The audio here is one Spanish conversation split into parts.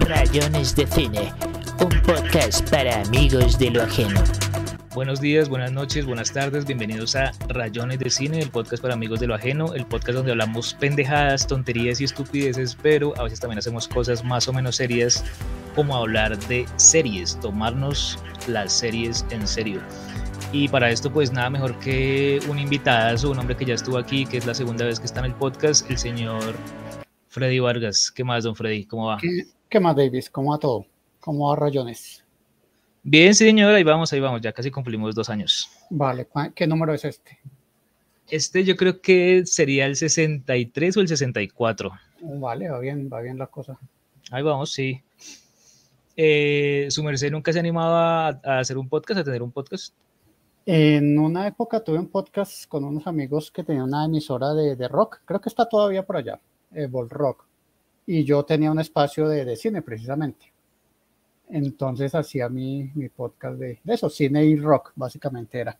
Rayones de Cine, un podcast para amigos de lo ajeno. Buenos días, buenas noches, buenas tardes, bienvenidos a Rayones de Cine, el podcast para amigos de lo ajeno, el podcast donde hablamos pendejadas, tonterías y estupideces, pero a veces también hacemos cosas más o menos serias, como hablar de series, tomarnos las series en serio. Y para esto, pues nada mejor que un invitado, un hombre que ya estuvo aquí, que es la segunda vez que está en el podcast, el señor Freddy Vargas. ¿Qué más, don Freddy? ¿Cómo va? ¿Qué, más, Davis? ¿Cómo va todo? ¿Cómo va Rayones? Bien, señor, ahí vamos, ahí vamos, ya casi cumplimos dos años. Vale, ¿qué número es este? Este yo creo que sería el 63 o el 64. Vale, va bien, va bien la cosa. Ahí vamos, sí. Eh, ¿Su merced nunca se animaba a, a, hacer un podcast, a tener un podcast? En una época tuve un podcast con unos amigos que tenían una emisora de, de rock, creo que está todavía por allá, eh, Rock, y yo tenía un espacio de, de cine precisamente. Entonces hacía mi, mi podcast de, de, eso, cine y rock, básicamente era.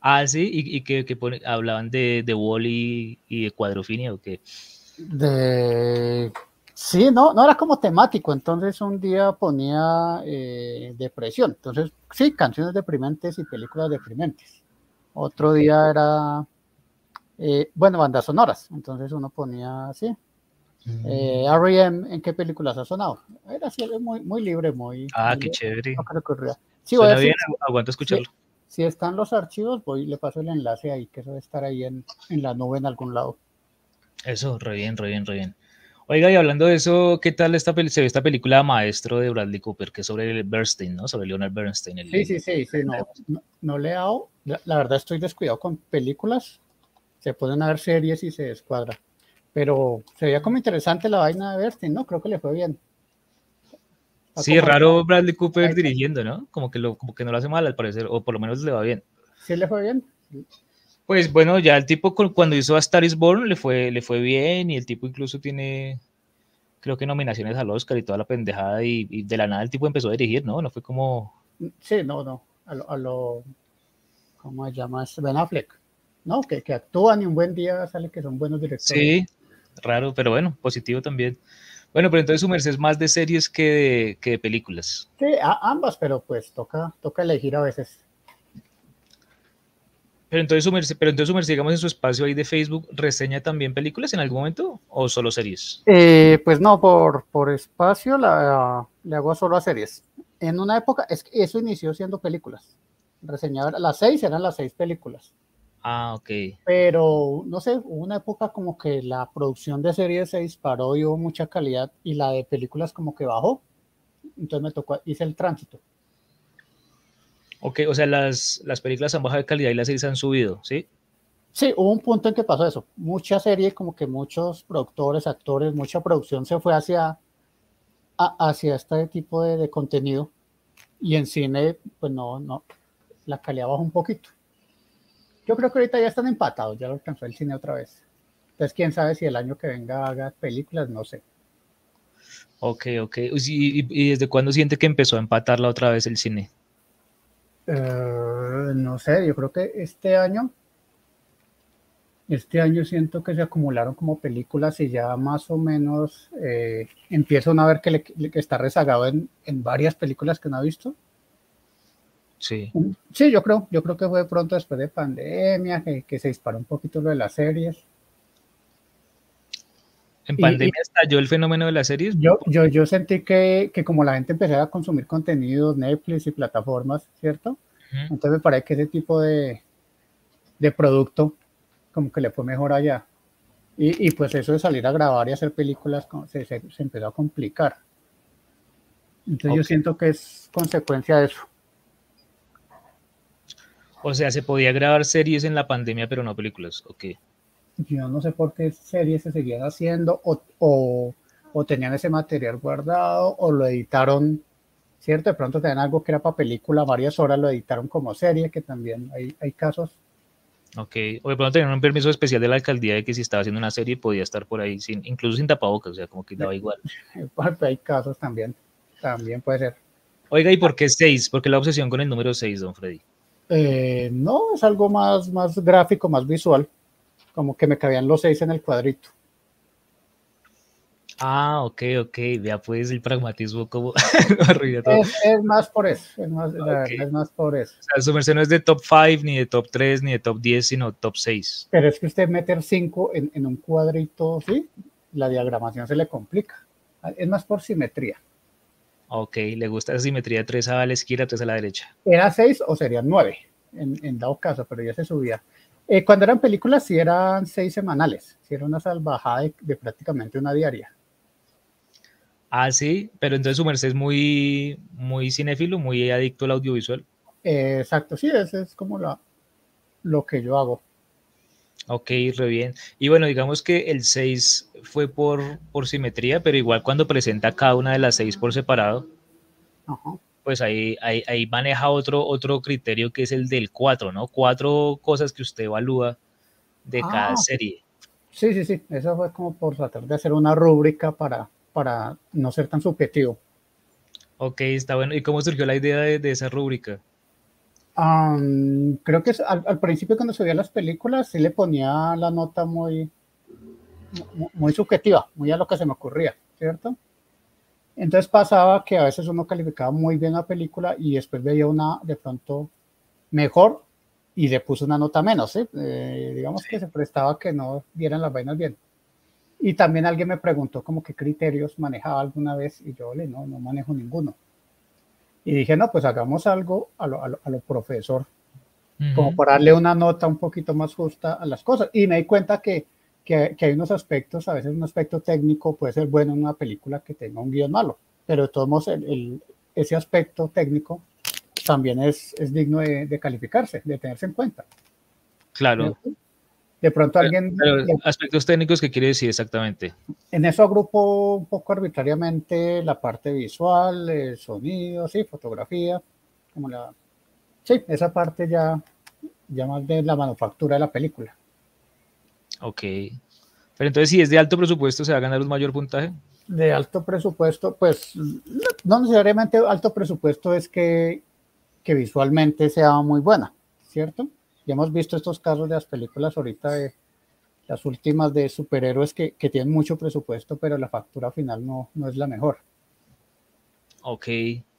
Ah, sí, y, y que, que pone, hablaban de, de Wally y de Cuadrofinia o qué? De Sí, no, no era como temático, entonces un día ponía eh, depresión, entonces sí, canciones deprimentes y películas deprimentes. Otro día era, eh, bueno, bandas sonoras, entonces uno ponía así. Mm. Eh, R.E.M., ¿en qué películas ha sonado? Era así, muy, muy libre, muy... Ah, muy qué chévere. No creo que ocurría. Sí, Suena bien, aguanto escucharlo. Si, si, están los archivos, voy le paso el enlace ahí, que eso debe estar ahí en, en la nube en algún lado. Eso, re bien, re bien, re bien. Oiga, y hablando de eso, ¿qué tal esta se ve esta película Maestro de Bradley Cooper, que es sobre Bernstein, ¿no? Sobre Leonard Bernstein. El sí, sí, sí, sí, no, no, no le he dado, la, la, verdad estoy descuidado con películas, se pueden ver series y se descuadra, pero se veía como interesante la vaina de Bernstein, ¿no? Creo que le fue bien. Está sí, raro Bradley Cooper dirigiendo, ¿no? Como que, lo, como que no lo hace mal al parecer, o por lo menos le va bien. Sí, le fue bien. Pues bueno, ya el tipo cuando hizo a Star is Born le fue, le fue bien y el tipo incluso tiene, creo que nominaciones al Oscar y toda la pendejada y, y de la nada el tipo empezó a dirigir, ¿no? No fue como... Sí, no, no, a lo, a lo ¿cómo se llama? Ben Affleck, ¿no? Que, que actúan y un buen día sale que son buenos directores. Sí, raro, pero bueno, positivo también. Bueno, pero entonces su merced es más de series que de, que de películas. Sí, a, ambas, pero pues toca, toca elegir a veces. Pero entonces, su merced, pero entonces, su merced, digamos, en su espacio ahí de Facebook, ¿reseña también películas en algún momento o solo series? Eh, pues no, por, por espacio la, le hago solo a series. En una época, es que eso inició siendo películas. Reseñaba, las seis eran las seis películas. Ah, ok. Pero, no sé, hubo una época como que la producción de series se disparó y hubo mucha calidad y la de películas como que bajó. Entonces me tocó, hice el tránsito. Ok, o sea, las, las películas han bajado de calidad y las series han subido, ¿sí? Sí, hubo un punto en que pasó eso. Mucha serie, como que muchos productores, actores, mucha producción se fue hacia, a, hacia este tipo de, de, contenido. Y en cine, pues no, no, la calidad bajó un poquito. Yo creo que ahorita ya están empatados, ya lo alcanzó el cine otra vez. Entonces, quién sabe si el año que venga haga películas, no sé. Ok, ok. ¿Y, desde cuándo siente que empezó a empatarla otra vez el cine? Uh, no sé, yo creo que este año, este año siento que se acumularon como películas y ya más o menos eh, empiezo a ver que, le, que está rezagado en, en, varias películas que no ha visto. Sí. Sí, yo creo, yo creo que fue pronto después de pandemia, que, que se disparó un poquito lo de las series. ¿En pandemia y, estalló el fenómeno de las series? Yo, yo, yo sentí que, que, como la gente empezaba a consumir contenidos, Netflix y plataformas, ¿cierto? Uh -huh. Entonces me parece que ese tipo de, de producto como que le fue mejor allá. Y, y, pues eso de salir a grabar y hacer películas se, se, se empezó a complicar. Entonces okay. yo siento que es consecuencia de eso. O sea, se podía grabar series en la pandemia, pero no películas, ok yo no sé por qué series se seguían haciendo o, o, o, tenían ese material guardado o lo editaron, ¿cierto? De pronto tenían algo que era para película, varias horas lo editaron como serie, que también hay, hay casos. Ok, o de pronto tenían un permiso especial de la alcaldía de que si estaba haciendo una serie podía estar por ahí, sin, incluso sin tapabocas, o sea, como que daba igual. hay casos también, también puede ser. Oiga, ¿y por qué 6? ¿Por qué la obsesión con el número 6, don Freddy? Eh, no, es algo más, más gráfico, más visual como que me cabían los seis en el cuadrito. Ah, ok, ok. Vea pues el pragmatismo como es, es, más por eso. Es más, es más por eso. O sea, su merced no es de top 5, ni de top 3, ni de top 10, sino top 6. Pero es que usted meter 5 en, en un cuadrito, ¿sí? La diagramación se le complica. Es más por simetría. Ok, le gusta esa simetría 3 a la izquierda, 3 a la derecha. Era 6 o serían 9, en, en dado caso, pero ya se subía. Eh, cuando eran películas, sí eran 6 semanales, sí era una salvajada de, de prácticamente una diaria. Ah, sí, pero entonces su merced es muy, muy cinéfilo, muy adicto al audiovisual. Eh, exacto, sí, ese es como la, lo que yo hago. Ok, re bien. Y bueno, digamos que el 6 fue por, por simetría, pero igual cuando presenta cada una de las 6 por separado, Ajá. pues ahí, ahí, ahí, maneja otro, otro criterio que es el del 4, ¿no? Cuatro cosas que usted evalúa de ah, cada serie. Sí, sí, sí, eso fue como por tratar de hacer una rúbrica para, para no ser tan subjetivo. Ok, está bueno. ¿Y cómo surgió la idea de, de esa rúbrica? Um, creo que al, al, principio cuando se veía las películas sí le ponía la nota muy, muy, muy, subjetiva, muy a lo que se me ocurría, ¿cierto? Entonces pasaba que a veces uno calificaba muy bien la película y después veía una de pronto mejor y le puso una nota menos, ¿sí? eh, digamos que se prestaba que no vieran las vainas bien. Y también alguien me preguntó como qué criterios manejaba alguna vez y yo le no, no manejo ninguno. Y dije, no, pues hagamos algo a lo, a lo, a lo profesor, uh -huh. como para darle una nota un poquito más justa a las cosas. Y me di cuenta que, que, que, hay unos aspectos, a veces un aspecto técnico puede ser bueno en una película que tenga un guion malo, pero de todos modos el, el, ese aspecto técnico también es, es digno de, de, calificarse, de tenerse en cuenta. Claro. De pronto alguien... Pero, pero aspectos técnicos, ¿qué quiere decir exactamente? En eso agrupo un poco arbitrariamente la parte visual, el sonido, sí, fotografía, como la... Sí, esa parte ya, ya más de la manufactura de la película. Ok. Pero entonces, si es de alto presupuesto, ¿se va a ganar un mayor puntaje? De alto presupuesto, pues no necesariamente alto presupuesto es que, que visualmente sea muy buena, ¿cierto? Ya hemos visto estos casos de las películas ahorita de las últimas de superhéroes que, que tienen mucho presupuesto, pero la factura final no, no es la mejor. Ok,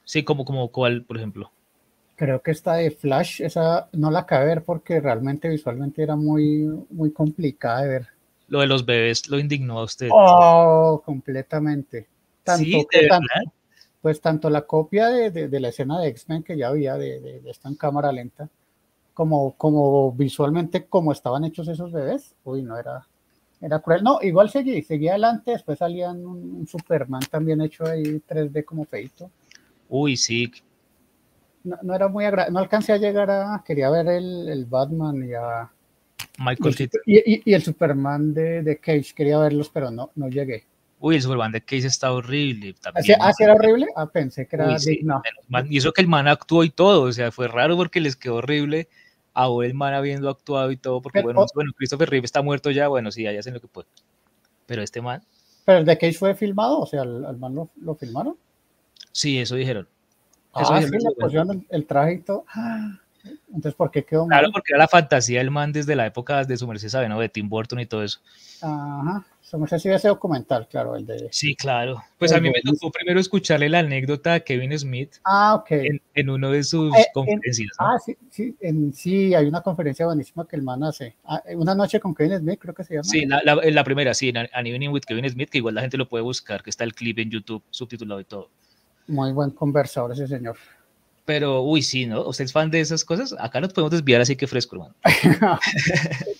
sí, como, como cuál, por ejemplo. Creo que esta de Flash, esa no la acabé de ver porque realmente visualmente era muy, muy complicada de ver. Lo de los bebés lo indignó a usted. Oh, completamente. Tanto ¿Sí, que, tanto, pues tanto la copia de, de, de la escena de X-Men que ya había de, de, esta en cámara lenta, como, como visualmente como estaban hechos esos bebés, uy, no era, era cruel. No, igual seguí, seguí adelante, después salían un, un Superman también hecho ahí 3D como feito. Uy, sí. No, no era muy agradable, no alcancé a llegar a, quería ver el, el Batman y a... Michael. Y, y, y, el Superman de, de, Cage, quería verlos, pero no, no llegué. Uy, el Superman de Cage está horrible. También, ¿Ah, sí, era horrible? Ah, pensé que era Uy, sí, digno. Y eso que el man actuó y todo, o sea, fue raro porque les quedó horrible a el man habiendo actuado y todo, porque pero, bueno, bueno, Christopher Reeve está muerto ya, bueno, sí, ya hacen lo que puede. Pero este man. ¿Pero el de Cage fue filmado? O sea, ¿el, el man lo, lo, filmaron? Sí, eso dijeron. Eso ah, dijeron, sí, le pusieron el, el, traje y todo. Entonces, ¿por qué quedó Claro, mal? porque era la fantasía del man desde la época de su merced, ¿sabe? ¿no? De Tim Burton y todo eso. Ajá. Su merced sí ese documental, claro, el de... Sí, claro. Pues a mí me tocó primero escucharle la anécdota a Kevin Smith. Ah, ok. En, en uno de sus eh, conferencias. En, ¿no? Ah, sí, sí, en, sí, hay una conferencia buenísima que el man hace. Ah, una noche con Kevin Smith, creo que se llama. Sí, la, la, la primera, sí, An Evening with Kevin Smith, que igual la gente lo puede buscar, que está el clip en YouTube subtitulado y todo. Muy buen conversador ese señor. Pero, uy, sí, ¿no? ¿Usted es fan de esas cosas? Acá nos podemos desviar así que fresco, hermano.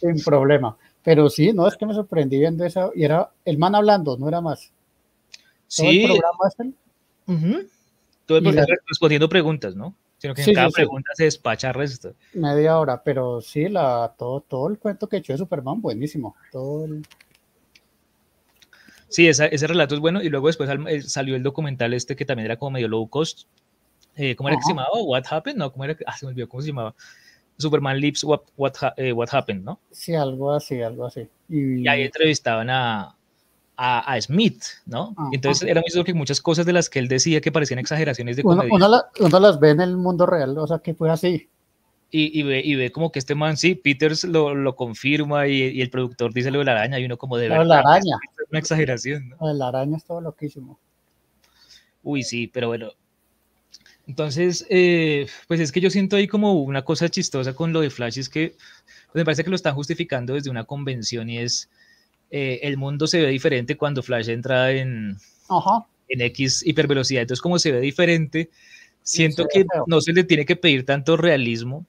Sin problema. Pero sí, no, es que me sorprendí viendo eso. Y era el man hablando, no era más. Sí. Todo el programa es el... Uh -huh. Todo el programa la... respondiendo preguntas, ¿no? Sino que sí, en cada sí, pregunta sí. se despacha resto. Media hora, pero sí, la, todo, todo el cuento que echó de Superman, buenísimo. Todo el... Sí, esa, ese relato es bueno. Y luego después salió el documental este que también era como medio low cost, eh, ¿cómo era Ajá. que se llamaba? What Happened, no, ¿cómo era? Ah, se me olvidó cómo se llamaba. Superman Lips, What, what, eh, what Happened, ¿no? Sí, algo así, algo así. Y, y ahí entrevistaban a, a, a Smith, ¿no? Ajá. Entonces era muy que muchas cosas de las que él decía que parecían exageraciones de uno, uno, la, uno, las ve en el mundo real, o sea, que fue así. y, ve, y ve como que este man, sí, Peters lo, lo confirma y, y, el productor dice lo de la araña y uno como de verdad. La araña. Es una exageración. ¿no? La araña es todo loquísimo. Uy, sí, pero bueno. Entonces, eh, pues es que yo siento ahí como una cosa chistosa con lo de Flash, es que pues me parece que lo están justificando desde una convención y es eh, el mundo se ve diferente cuando Flash entra en, Ajá. en X hipervelocidad. Entonces, como se ve diferente, siento que no se le tiene que pedir tanto realismo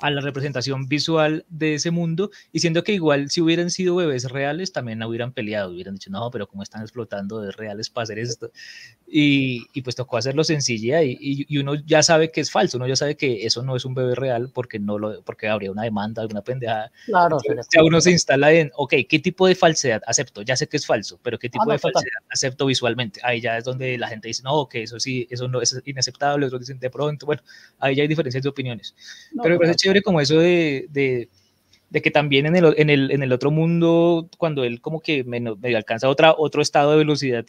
a la representación visual de ese mundo, y siendo que igual si hubieran sido bebés reales, también hubieran peleado, hubieran dicho, no, pero ¿cómo están explotando de reales para hacer esto? Y, y pues tocó hacerlo sencilla y, y, uno ya sabe que es falso, uno ya sabe que eso no es un bebé real porque, no lo, porque habría una demanda, alguna pendejada. Claro. Entonces, ya uno se instala en, ok, ¿qué tipo de falsedad acepto? Ya sé que es falso, pero ¿qué tipo ah, no, de falsedad total. acepto visualmente? Ahí ya es donde la gente dice, no, que eso sí, eso no es inaceptable, otros dicen de pronto, bueno, ahí ya hay diferencias de opiniones. No, pero me parece chévere como eso de, de, de, que también en el, en, el, en el otro mundo, cuando él como que medio, medio alcanza otra, otro estado de velocidad,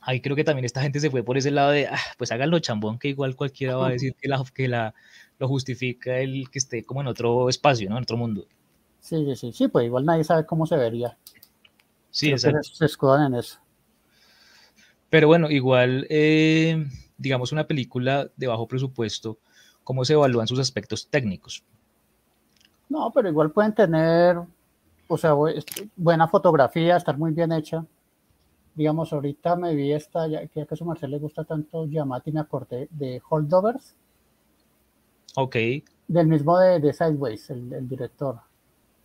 ahí creo que también esta gente se fue por ese lado de, ah, pues háganlo chambón, que igual cualquiera va a decir que, la, que la, lo justifica el que esté como en otro espacio, ¿no? En otro mundo. Sí, sí, sí, pues igual nadie sabe cómo se vería. Sí, exacto. Se, se escudan en eso. Pero bueno, igual, eh, digamos, una película de bajo presupuesto, ¿cómo se evalúan sus aspectos técnicos? No, pero igual pueden tener, o sea, buena fotografía, estar muy bien hecha. Digamos, ahorita me vi esta, ya que a su merced le gusta tanto Yamati, me acordé de Holdovers. Ok. Del mismo de, de Sideways, el, el, director.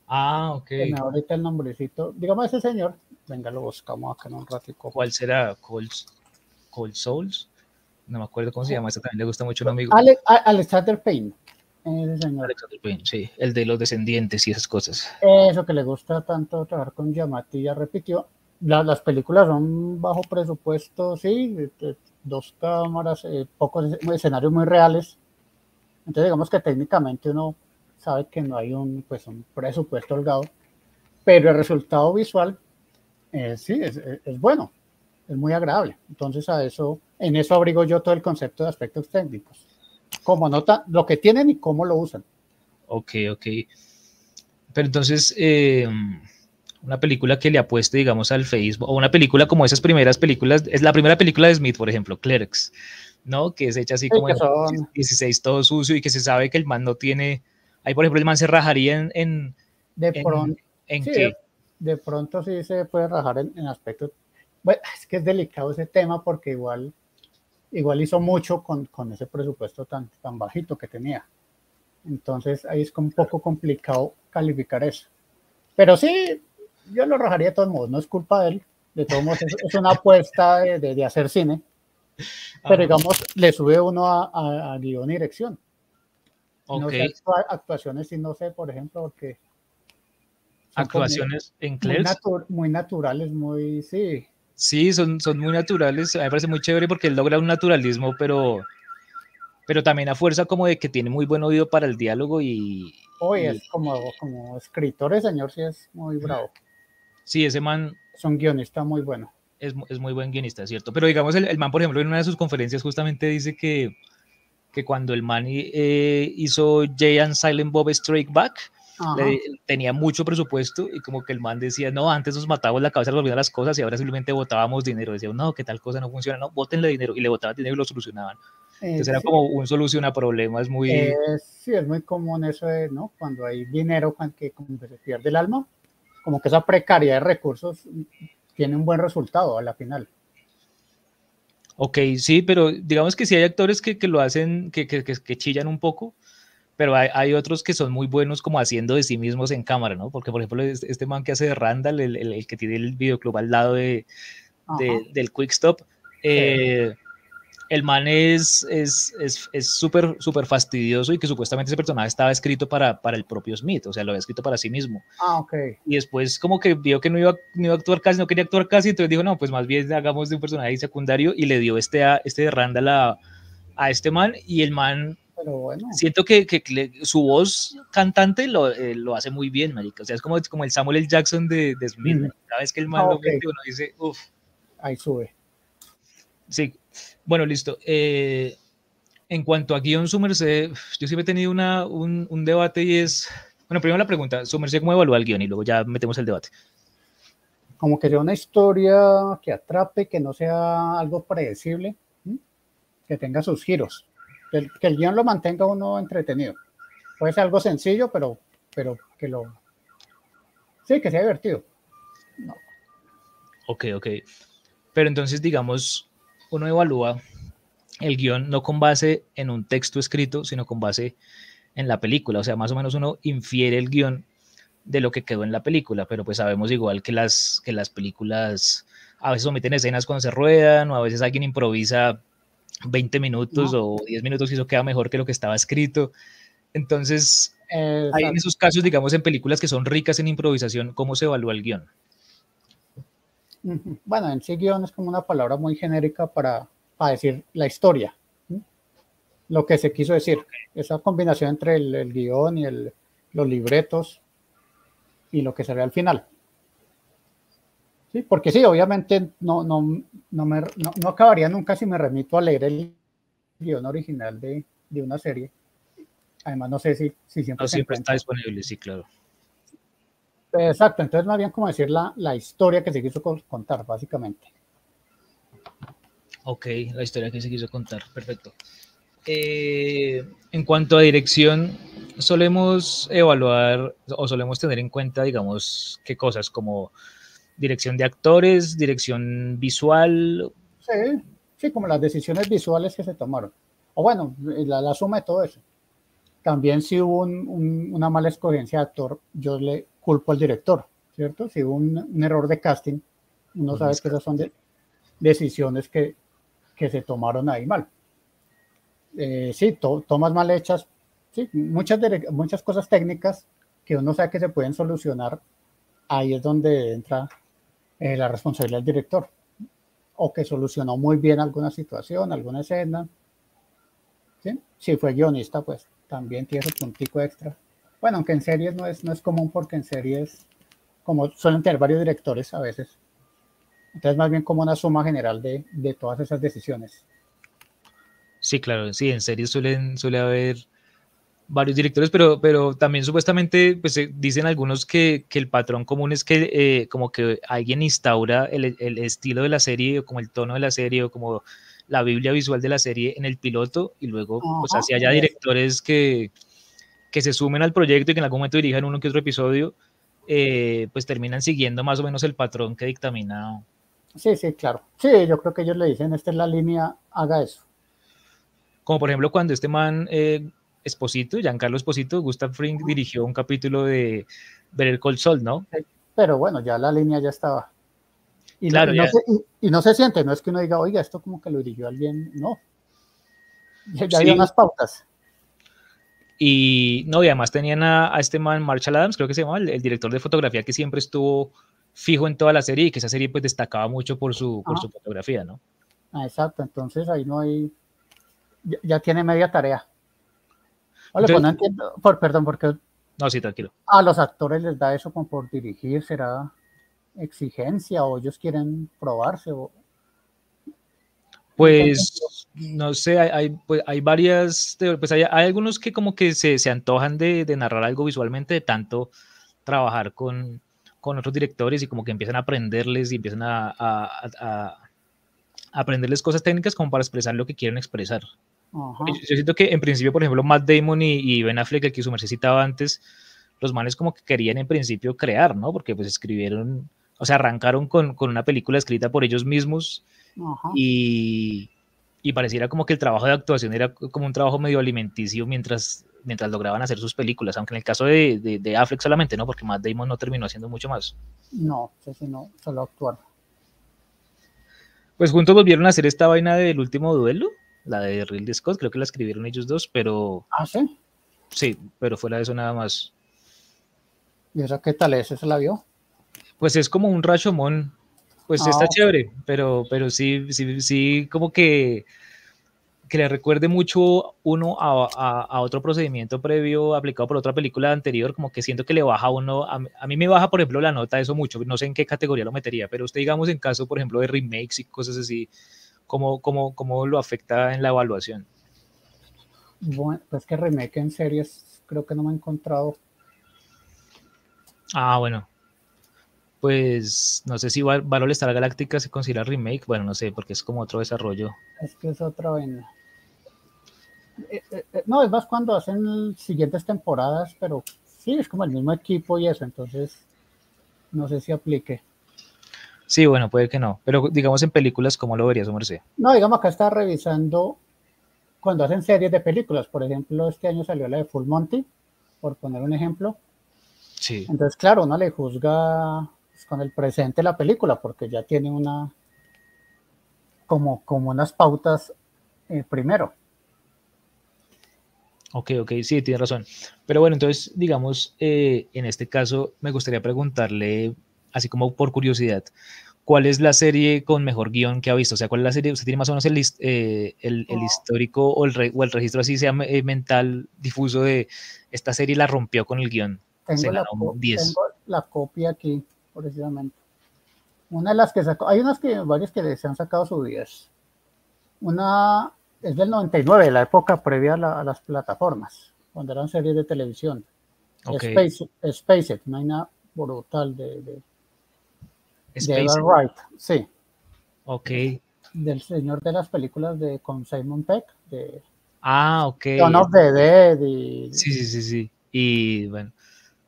Ah, ok. Ahorita el nombrecito. Digamos, ese señor, venga, lo buscamos acá en un ratico. ¿Cuál será? ¿Cold, Cold Souls? No me acuerdo cómo se llama, ese también le gusta mucho a un amigo. Ale, Alexander Payne. Señor. Alexander Payne, sí, el de los descendientes y esas cosas. Eso que le gusta tanto trabajar con Yamati, ya repitió. La, las películas son bajo presupuesto, sí, dos cámaras, eh, pocos escenarios muy reales. Entonces, digamos que técnicamente uno sabe que no hay un, pues, un presupuesto holgado, pero el resultado visual eh, sí es, es, bueno, es muy agradable. Entonces, a eso, en eso abrigo yo todo el concepto de aspectos técnicos como nota lo que tienen y cómo lo usan. Ok, ok. Pero entonces, eh, una película que le apueste, digamos, al Facebook, o una película como esas primeras películas, es la primera película de Smith, por ejemplo, Clerks, ¿no? Que es hecha así como en son... 16, todo sucio, y que se sabe que el man no tiene. Ahí, por ejemplo, el man se rajaría en. en de pronto. ¿En, en sí, qué? De, de, pronto sí se puede rajar en, en aspectos. Bueno, es que es delicado ese tema porque igual igual hizo mucho con, con, ese presupuesto tan, tan bajito que tenía. Entonces ahí es un poco complicado calificar eso. Pero sí, yo lo rajaría de todos modos, no es culpa de él. De todos modos, es, es una apuesta de, de, de, hacer cine. Pero digamos, le sube uno a, a, a guion y dirección. Okay. No sé, actuaciones, y no sé, por ejemplo, porque. Actuaciones en muy, natu muy naturales, muy. Sí, Sí, son, son muy naturales. A mí me parece muy chévere porque él logra un naturalismo, pero, pero también a fuerza como de que tiene muy buen oído para el diálogo y... Hoy y, es como, como escritor, el señor sí es muy bravo. Sí, ese man... Es un guionista muy bueno. Es, es muy buen guionista, ¿cierto? Pero digamos, el, el, man, por ejemplo, en una de sus conferencias justamente dice que, que cuando el man eh, hizo Jay and Silent Bob Strike Back, le, tenía mucho presupuesto y como que el man decía, no, antes nos matábamos la cabeza, nos las cosas y ahora simplemente votábamos dinero. Decía, no, que tal cosa no funciona, no, votenle dinero y le votaban dinero y lo solucionaban. Entonces eh, era sí. como un solución a problemas muy... Eh, sí, es muy común eso de, ¿no? Cuando hay dinero, cuando que, como que se pierde el alma, como que esa precariedad de recursos tiene un buen resultado a la final. Ok, sí, pero digamos que sí hay actores que, que lo hacen, que, que, que, chillan un poco, pero hay, hay, otros que son muy buenos como haciendo de sí mismos en cámara, ¿no? Porque, por ejemplo, este, man que hace de Randall, el, el, el, que tiene el videoclub al lado de, de del Quick Stop, eh, el man es súper, es, es súper fastidioso y que supuestamente ese personaje estaba escrito para, para el propio Smith, o sea, lo había escrito para sí mismo. Ah, ok. Y después como que vio que no iba, no iba a actuar casi, no quería actuar casi, entonces dijo, no, pues más bien hagamos de un personaje secundario y le dio este, a, este de Randall a, a este man y el man pero bueno. Siento que, que, su voz cantante lo, eh, lo, hace muy bien, marica. O sea, es como, como el Samuel L. Jackson de, de Smith. Mm. Cada vez que el man ah, lo okay. mete, uno dice, uff. Ahí sube. Sí. Bueno, listo. Eh, En cuanto a guion, su merced, yo siempre he tenido una, un, un debate y es, bueno, primero la pregunta, su merced, ¿cómo evalúa el guion? Y luego ya metemos el debate. Como que sea una historia que atrape, que no sea algo predecible, que tenga sus giros, que el, que el guion lo mantenga uno entretenido. Puede ser algo sencillo, pero, pero que lo... Sí, que sea divertido. Ok, ok. Pero entonces, digamos, uno evalúa el guion no con base en un texto escrito, sino con base en la película. O sea, más o menos uno infiere el guion de lo que quedó en la película, pero pues sabemos igual que las, que las películas a veces omiten escenas cuando se ruedan, o a veces alguien improvisa 20 minutos No. o 10 minutos y eso queda mejor que lo que estaba escrito. Entonces, Eh, hay en esos casos, digamos, en películas que son ricas en improvisación, ¿cómo se evalúa el guion? Bueno, en sí guion es como una palabra muy genérica para, para decir la historia. ¿sí? Lo que se quiso decir. Esa combinación entre el, el guion y el- los libretos y lo que se ve al final. Sí, porque sí, obviamente no, no, no, me, no, no acabaría nunca si me remito a leer el guion original de, de una serie. Además, no sé si, si siempre No siempre está disponible, sí, claro. Exacto, entonces más bien como decir la, la historia que se quiso co- contar, básicamente. Ok, la historia que se quiso contar, perfecto. Eh, en cuanto a dirección, solemos evaluar o solemos tener en cuenta, digamos, qué cosas como dirección de actores, dirección visual. Sí, sí, como las decisiones visuales que se tomaron. O bueno, la, la suma de todo eso. También si hubo un- un- una mala escogencia de actor, yo le culpo al director, ¿cierto? Si hubo un, un error de casting, uno Un sabe que esas son de- decisiones que, que se tomaron ahí mal. Eh, sí, to- tomas mal hechas, sí, muchas, muchas cosas técnicas que uno sabe que se pueden solucionar, ahí es donde entra eh, la responsabilidad del director o que solucionó muy bien alguna situación, alguna escena. ¿sí? Si fue guionista, pues también tiene su puntico extra. Bueno, aunque en series no es, no es común porque en series, como suelen tener varios directores a veces, entonces más bien como una suma general de, de todas esas decisiones. Sí, claro, sí, en series suelen, suele haber varios directores, pero, pero también supuestamente pues, eh, dicen algunos que, que el patrón común es que eh, como que alguien instaura el, el estilo de la serie o como el tono de la serie o como la biblia visual de la serie en el piloto y luego pues Ajá, haya es. directores que, que se sumen al proyecto y que en algún momento dirijan uno que otro episodio, eh, pues terminan siguiendo más o menos el patrón que dictamina. Sí, sí, claro. Sí, yo creo que ellos le dicen, esta es la línea, haga eso. Como por ejemplo cuando este man eh, Esposito, Giancarlo Esposito, Gustav Fring dirigió un capítulo de Better Call Saul, ¿no? Pero bueno, ya la línea ya estaba. Y, Claro, no, y no se, y- y no se siente, no es que uno diga, oiga, esto como que lo dirigió alguien, no. Ya, ya Sí. había unas pautas. Y no, y además tenían a, a este man Marshall Adams, creo que se llama, el, el director de fotografía que siempre estuvo fijo en toda la serie y que esa serie pues destacaba mucho por su, por Ajá. su fotografía, ¿no? Ah, exacto, entonces ahí no hay, ya, ya tiene media tarea. Oye, pues Entonces- no entiendo, por, perdón, porque No, sí, tranquilo. a los actores les da eso como por dirigir, será exigencia o ellos quieren probarse o Pues no sé, hay, pues, hay varias, pues hay, hay algunos que como que se, se antojan de, de narrar algo visualmente, de tanto trabajar con, con otros directores y como que empiezan a aprenderles y empiezan a, a- a- a aprenderles cosas técnicas como para expresar lo que quieren expresar. Yo yo siento que en principio, por ejemplo, Matt Damon y, y Ben Affleck, el que su merced citaba antes, los manes como que querían en principio crear, ¿no? Porque pues escribieron, o sea, arrancaron con, con una película escrita por ellos mismos ajá. y, y pareciera como que el trabajo de actuación era como un trabajo medio alimenticio mientras, mientras lograban hacer sus películas, aunque en el caso de, de, de Affleck solamente, ¿no? Porque Matt Damon no terminó haciendo mucho más. No, sí, sí, no, solo actuar. Pues juntos volvieron a hacer esta vaina del último duelo, la de Ridley Scott, creo que la escribieron ellos dos, pero Ah, sí. sí, pero fuera de eso nada más. ¿Y esa qué tal es? ¿Esa la vio? Pues es como un Rashomon, pues Ah, está ok. chévere, pero, pero sí, sí, sí, como que, que le recuerde mucho uno a, a- a otro procedimiento previo aplicado por otra película anterior, como que siento que le baja a uno, a, a mí me baja, por ejemplo, la nota eso mucho, no sé en qué categoría lo metería, pero usted, digamos, en caso, por ejemplo, de remakes y cosas así, ¿cómo, cómo, cómo lo afecta en la evaluación? Bueno, pues que remake en series creo que no me he encontrado. Ah, bueno. Pues no sé si Valor Star Galáctica se considera remake. Bueno, no sé, porque es como otro desarrollo. Es que es otra vaina. Eh, eh, eh, no, es más cuando hacen siguientes temporadas, pero sí, es como el mismo equipo y eso, entonces no sé si aplique. Sí, bueno, puede que no, pero digamos en películas, ¿cómo lo verías, Merced? No, digamos acá está revisando cuando hacen series de películas, por ejemplo, este año salió la de Full Monty, por poner un ejemplo. Sí. Entonces, claro, uno le juzga pues, con el presente la película, porque ya tiene una, como, como unas pautas primero. Ok, ok, sí, tiene razón. Pero bueno, entonces, digamos, eh, en este caso, me gustaría preguntarle, así como por curiosidad, ¿cuál es la serie con mejor guion que ha visto? O sea, ¿cuál es la serie? ¿Usted tiene más o menos el, eh, el, histórico o el, o el, registro así sea eh, mental difuso de esta serie la rompió con el guion? Tengo, la, tengo la copia aquí, precisamente. Una de las que sacó, hay unas que, varias que se han sacado su 10. Una es del 99, la época previa a, las plataformas, cuando eran series de televisión. Okay. Space, It, no hay nada brutal de, de, Space Wright, sí. Ok. Del señor de las películas de con Simon Peck, de Ah, ok. Son of the Dead y... Sí, sí, sí, sí. Y bueno,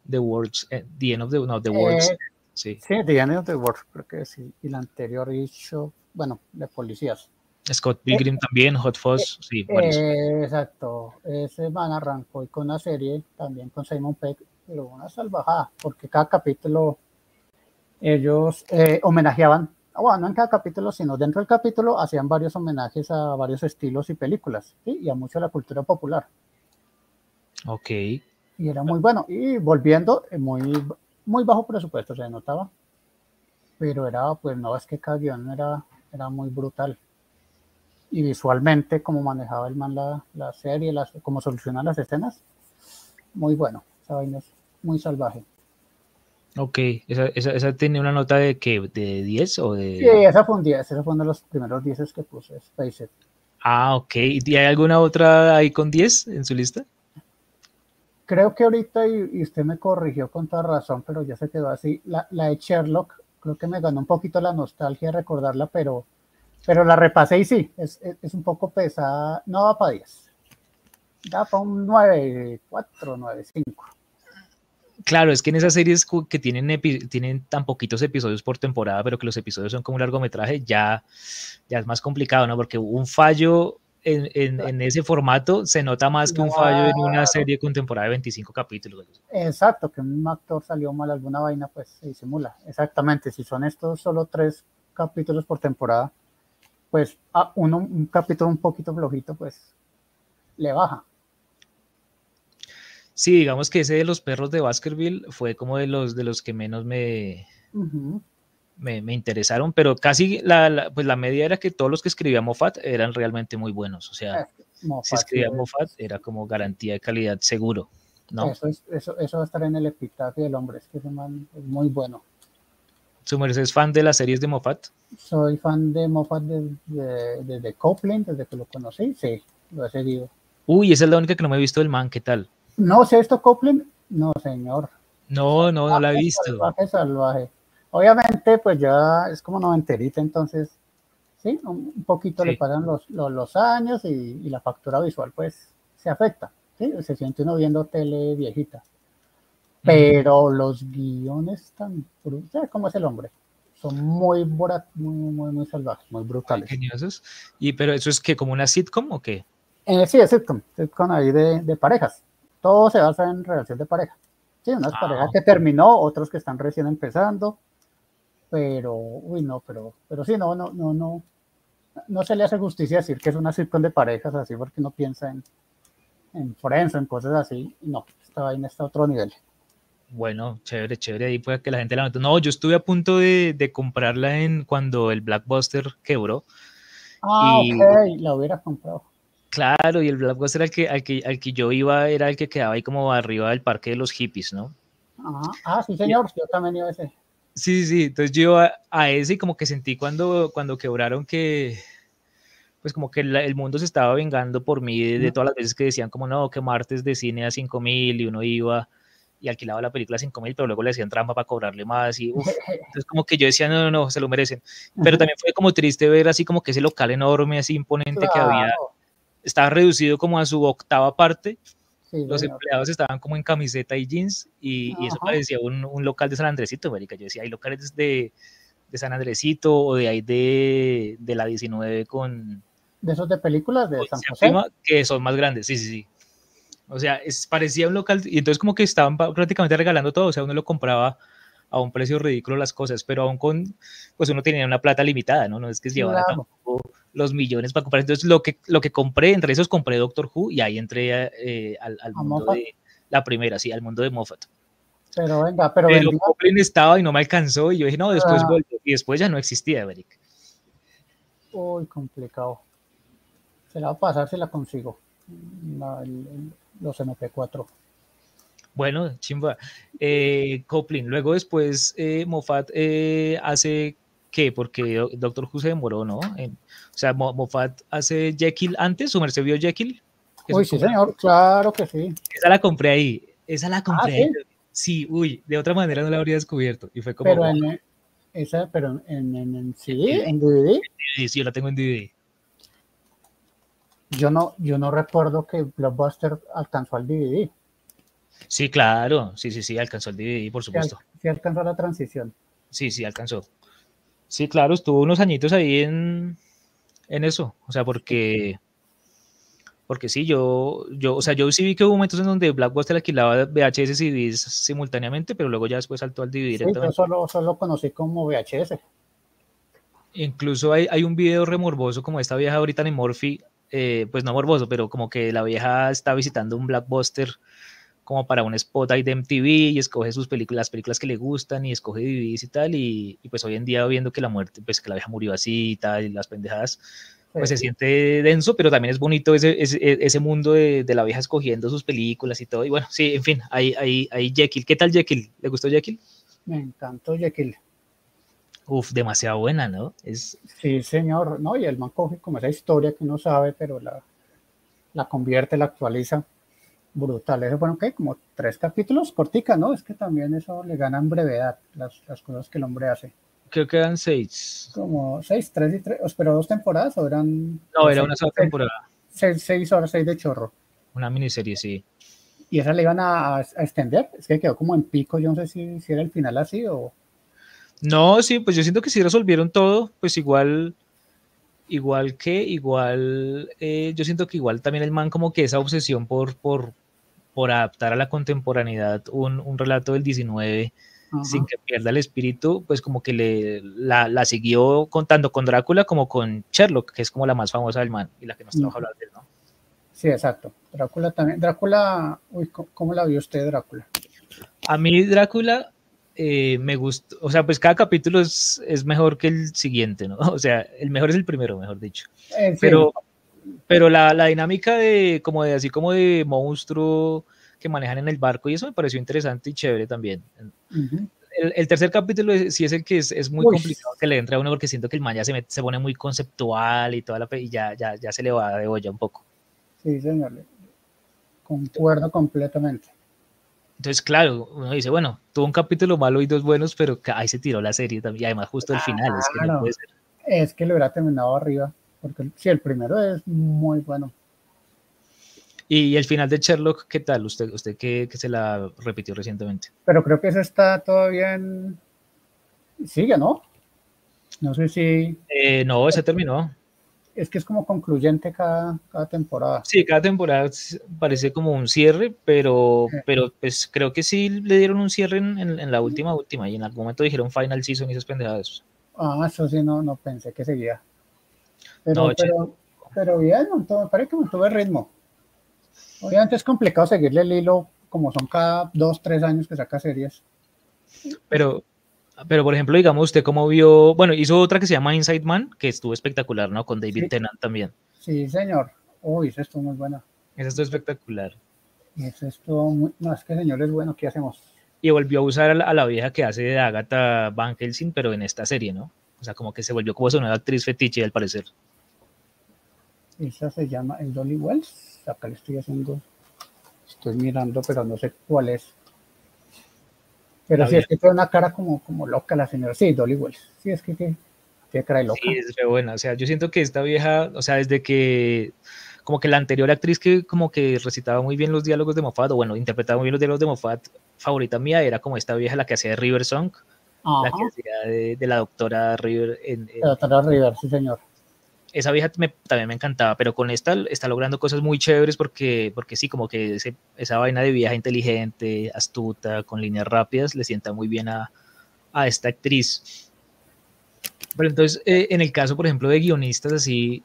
The Words, eh, The End of the, no, The Words, eh, sí. Sí, The End of the Words, creo que sí. Y la anterior hizo, bueno, de policías. Scott Pilgrim eh, también, Hot Fuzz, sí, eh, exacto. Ese man arrancó y con una serie también con Simon Peck, pero una salvajada, porque cada capítulo ellos eh, homenajeaban, bueno, no en cada capítulo, sino dentro del capítulo hacían varios homenajes a varios estilos y películas, ¿sí? y a mucho de la cultura popular. Ok. Y era muy bueno. Y volviendo, muy, muy bajo presupuesto, se notaba. Pero era, pues no, es que cada guion era, era muy brutal y visualmente como manejaba el man la, la serie, las, cómo soluciona las escenas, muy bueno, esa vaina es muy salvaje. Ok, ¿esa, esa, esa tiene una nota de que de 10 o de...? Sí, esa fue un 10, esa fue uno de los primeros 10 que puse, Space It. Ah, ok, ¿y hay alguna otra ahí con 10 en su lista? Creo que ahorita, y, y, usted me corrigió con toda razón, pero ya se quedó así, la, la de Sherlock, creo que me ganó un poquito la nostalgia recordarla, pero pero la repasé y sí, es, es, un poco pesada, no va para 10. Da para un 9, 4, 9, 5. Claro, es que en esas series que tienen, tienen tan poquitos episodios por temporada, pero que los episodios son como un largometraje, ya, ya es más complicado, ¿no? Porque un fallo en, en, en, ese formato se nota más que un fallo en una serie con temporada de 25 capítulos. Exacto, que un actor salió mal alguna vaina, pues se disimula. Exactamente, si son estos solo tres capítulos por temporada, pues a uno, un capítulo un poquito flojito, pues le baja. Sí, digamos que ese de los perros de Baskerville fue como de los, de los que menos me, uh -huh. me, me, interesaron, pero casi la, la, pues la media era que todos los que escribía Moffat eran realmente muy buenos. O sea, Moffat, si escribía Moffat era como garantía de calidad seguro. ¿no? Eso, es, eso, eso va a estar en el epitafio del hombre, es que ese man es muy bueno. ¿Su merced es fan de las series de Moffat? Soy fan de Moffat desde de, de, de Copeland, desde que lo conocí, sí, lo he seguido. Uy, esa es la única que no me he visto del man, ¿qué tal? No, ¿sé esto Copeland? No, señor. No, no, no la he visto. Salvaje, salvaje. Obviamente, pues ya es como noventerita, entonces, sí, un poquito sí. le pasan los, los, los años y, y, la factura visual, pues, se afecta, ¿sí? Se siente uno viendo tele viejita. Pero los guiones tan, ¿sabes cómo es el hombre? Son muy, muy, muy, muy salvajes, muy brutales. Geniosos. ¿Y pero eso es que como una sitcom o qué? Eh, sí, es sitcom, sitcom ahí de, de, parejas. Todo se basa en relación de pareja. Sí, unas ah. parejas que terminó, otros que están recién empezando. Pero, uy, no, pero, pero sí, no, no, no, no. No se le hace justicia decir que es una sitcom de parejas así porque no piensa en, en Friends en cosas así. No, esta vaina está a otro nivel. Bueno, chévere, chévere. Ahí puede que la gente la note. No, yo estuve a punto de, de comprarla en cuando el Blackbuster quebró. Ah, y, ok, la hubiera comprado. Claro, y el Blackbuster al que, al, que, al que yo iba era el que quedaba ahí como arriba del parque de los hippies, ¿no? Ajá. Ah, sí, señor, yo también iba a ese. Sí, sí, entonces yo iba a ese y como que sentí cuando, cuando quebraron que, pues como que el mundo se estaba vengando por mí de, todas las veces que decían como no, que martes de cine a 5 mil y uno iba y alquilaba la película a 5 mil, pero luego le hacían trampa para cobrarle más y entonces como que yo decía no, no, no, se lo merecen. Pero también fue como triste ver así como que ese local enorme, así imponente que había, estaba reducido como a su octava parte. los empleados estaban como en camiseta y jeans y, y eso parecía un, un, local de San Andresito, América. Yo decía, hay locales de, de San Andresito o de ahí de, de la 19 con, de esos de películas de San José. Que son más grandes, sí, sí, sí. O sea, es, parecía un local, y entonces como que estaban prácticamente regalando todo, o sea, uno lo compraba a un precio ridículo las cosas, pero aún con, pues uno tenía una plata limitada, ¿no? No es que se llevara los millones para comprar. Entonces, lo que, lo que compré, entre esos compré Doctor Who y ahí entré eh, al, al mundo de la primera, sí, al mundo de Moffat. Pero venga, pero. Pero Goblin estaba y no me alcanzó y yo dije, no, después ah. Y después ya no existía, Eric. Uy, complicado. Se la va a pasar si la consigo. los MP4. Bueno, chimba. Eh, Coplin, luego después eh, Moffat eh, hace qué, porque Doctor Who se demoró, ¿no? o sea, Moffat hace Jekyll antes, ¿su merced vio Jekyll? Uy, sí, señor, claro que sí. Esa la compré ahí, esa la compré ¿Ah, ahí. ¿sí? uy, de otra manera no la habría descubierto. Y fue como. Pero en, esa, pero en, en, en CD, en DVD. Sí, yo la tengo en DVD. Yo no, yo no recuerdo que Blockbuster alcanzó al DVD. Sí, claro, sí, sí, sí, alcanzó el DVD, por supuesto. Sí, alcanzó la transición. Sí, sí, alcanzó. Sí, claro, estuvo unos añitos ahí en, en eso, o sea, porque, porque sí, yo, yo, o sea, yo sí vi que hubo momentos en donde Blockbuster alquilaba VHS y DVDs simultáneamente, pero luego ya después saltó al DVD directamente. Sí, yo solo, solo conocí como VHS. Incluso hay, hay un video remorboso como esta vieja ahorita en Morphy eh, pues no morboso, pero como que la vieja está visitando un blockbuster como para un spot ahí de MTV y escoge sus películas, las películas que le gustan y escoge DVDs y tal, y, pues hoy en día viendo que la muerte, pues que la vieja murió así y tal, y las pendejadas, pues se siente denso, pero también es bonito ese, ese, ese mundo de, de, la vieja escogiendo sus películas y todo, y bueno, sí, en fin, ahí, ahí, ahí Jekyll, ¿qué tal Jekyll? ¿Le gustó Jekyll? Me encantó Jekyll. Uf, demasiado buena, ¿no? Es... Sí, señor, ¿no? Y el man coge como esa historia que uno sabe, pero la, la convierte, la actualiza. Brutal. Eso bueno, ¿qué? Como tres capítulos, cortica, ¿no? Es que también eso le gana en brevedad las, las cosas que el hombre hace. Creo que eran seis. Como seis, tres y tres. ¿Pero dos temporadas o eran.? No, era una sola temporada. Seis, seis, horas, seis de chorro. Una miniserie, sí. ¿Y esa le iban a, a, extender? Es que quedó como en pico. Yo no sé si, si era el final así o. No, sí, pues yo siento que si resolvieron todo, pues igual, igual que, igual, eh, yo siento que igual también el man como que esa obsesión por, por, por adaptar a la contemporaneidad un, un relato del 19 sin que pierda el espíritu, pues como que le, la, la, siguió contando con Drácula como con Sherlock, que es como la más famosa del man y la que nos estamos hablando de él, ¿no? Sí, exacto. Drácula también. Drácula, uy, ¿cómo la vio usted, Drácula? A mí Drácula eh, me gustó, o sea, pues cada capítulo es, es, mejor que el siguiente, ¿no? O sea, el mejor es el primero, mejor dicho. Eh, pero, pero la, la, dinámica de, como de, así como de monstruo que manejan en el barco, y eso me pareció interesante y chévere también. el, el, tercer capítulo sí es el que es, es muy complicado que le entre a uno porque siento que el man ya se, se pone muy conceptual y toda la y ya, ya, ya se le va de olla un poco. Sí, señor. Concuerdo completamente. Entonces, claro, uno dice, bueno, tuvo un capítulo malo y dos buenos, pero ahí se tiró la serie también, y además justo el final, es que no puede ser. Es que lo hubiera terminado arriba, porque sí, el primero es muy bueno. Y el final de Sherlock, ¿qué tal? Usted, usted que, se la repitió recientemente. Pero creo que ese está todavía en... Sigue, ¿no? No sé si... Eh, no, ese terminó es que es como concluyente cada, cada, temporada. Sí, cada temporada parece como un cierre, pero, pero pues creo que sí le dieron un cierre en, en, la última, última, y en algún momento dijeron final season y esas pendejadas. Ah, eso sí, no, no pensé que seguía. Pero, pero, pero, bien, me parece que mantuvo el ritmo. Obviamente es complicado seguirle el hilo, como son cada dos, tres años que saca series. Pero, pero, por ejemplo, digamos, usted cómo vio, bueno, hizo otra que se llama Inside Man, que estuvo espectacular, ¿no? Con David Tennant también. Sí, señor. Uy, esa estuvo muy buena. Esa estuvo espectacular. Esa estuvo muy, no, es que señor es bueno, ¿qué hacemos? Y volvió a usar a la, vieja que hace de Agatha Van Helsing, pero en esta serie, ¿no? O sea, como que se volvió como su nueva actriz fetiche, al parecer. Esa se llama el Dolly Wells. Acá le estoy haciendo, estoy mirando, pero no sé cuál es. Pero sí, es que tiene una cara como, como loca la señora. Sí, Dolly Wells. Sí, es que tiene, cara de loca. Sí, es re buena. O sea, yo siento que esta vieja, o sea, desde que como que la anterior actriz que como que recitaba muy bien los diálogos de Moffat, o bueno, interpretaba muy bien los diálogos de Moffat, favorita mía era como esta vieja la que hacía River Song, la que hacía de, la doctora River. En, la doctora River, sí señor. Esa vieja también me encantaba, pero con esta está logrando cosas muy chéveres porque, porque sí, como que esa vaina de vieja inteligente, astuta, con líneas rápidas, le sienta muy bien a, a esta actriz. Pero entonces, eh, en el caso, por ejemplo, de guionistas así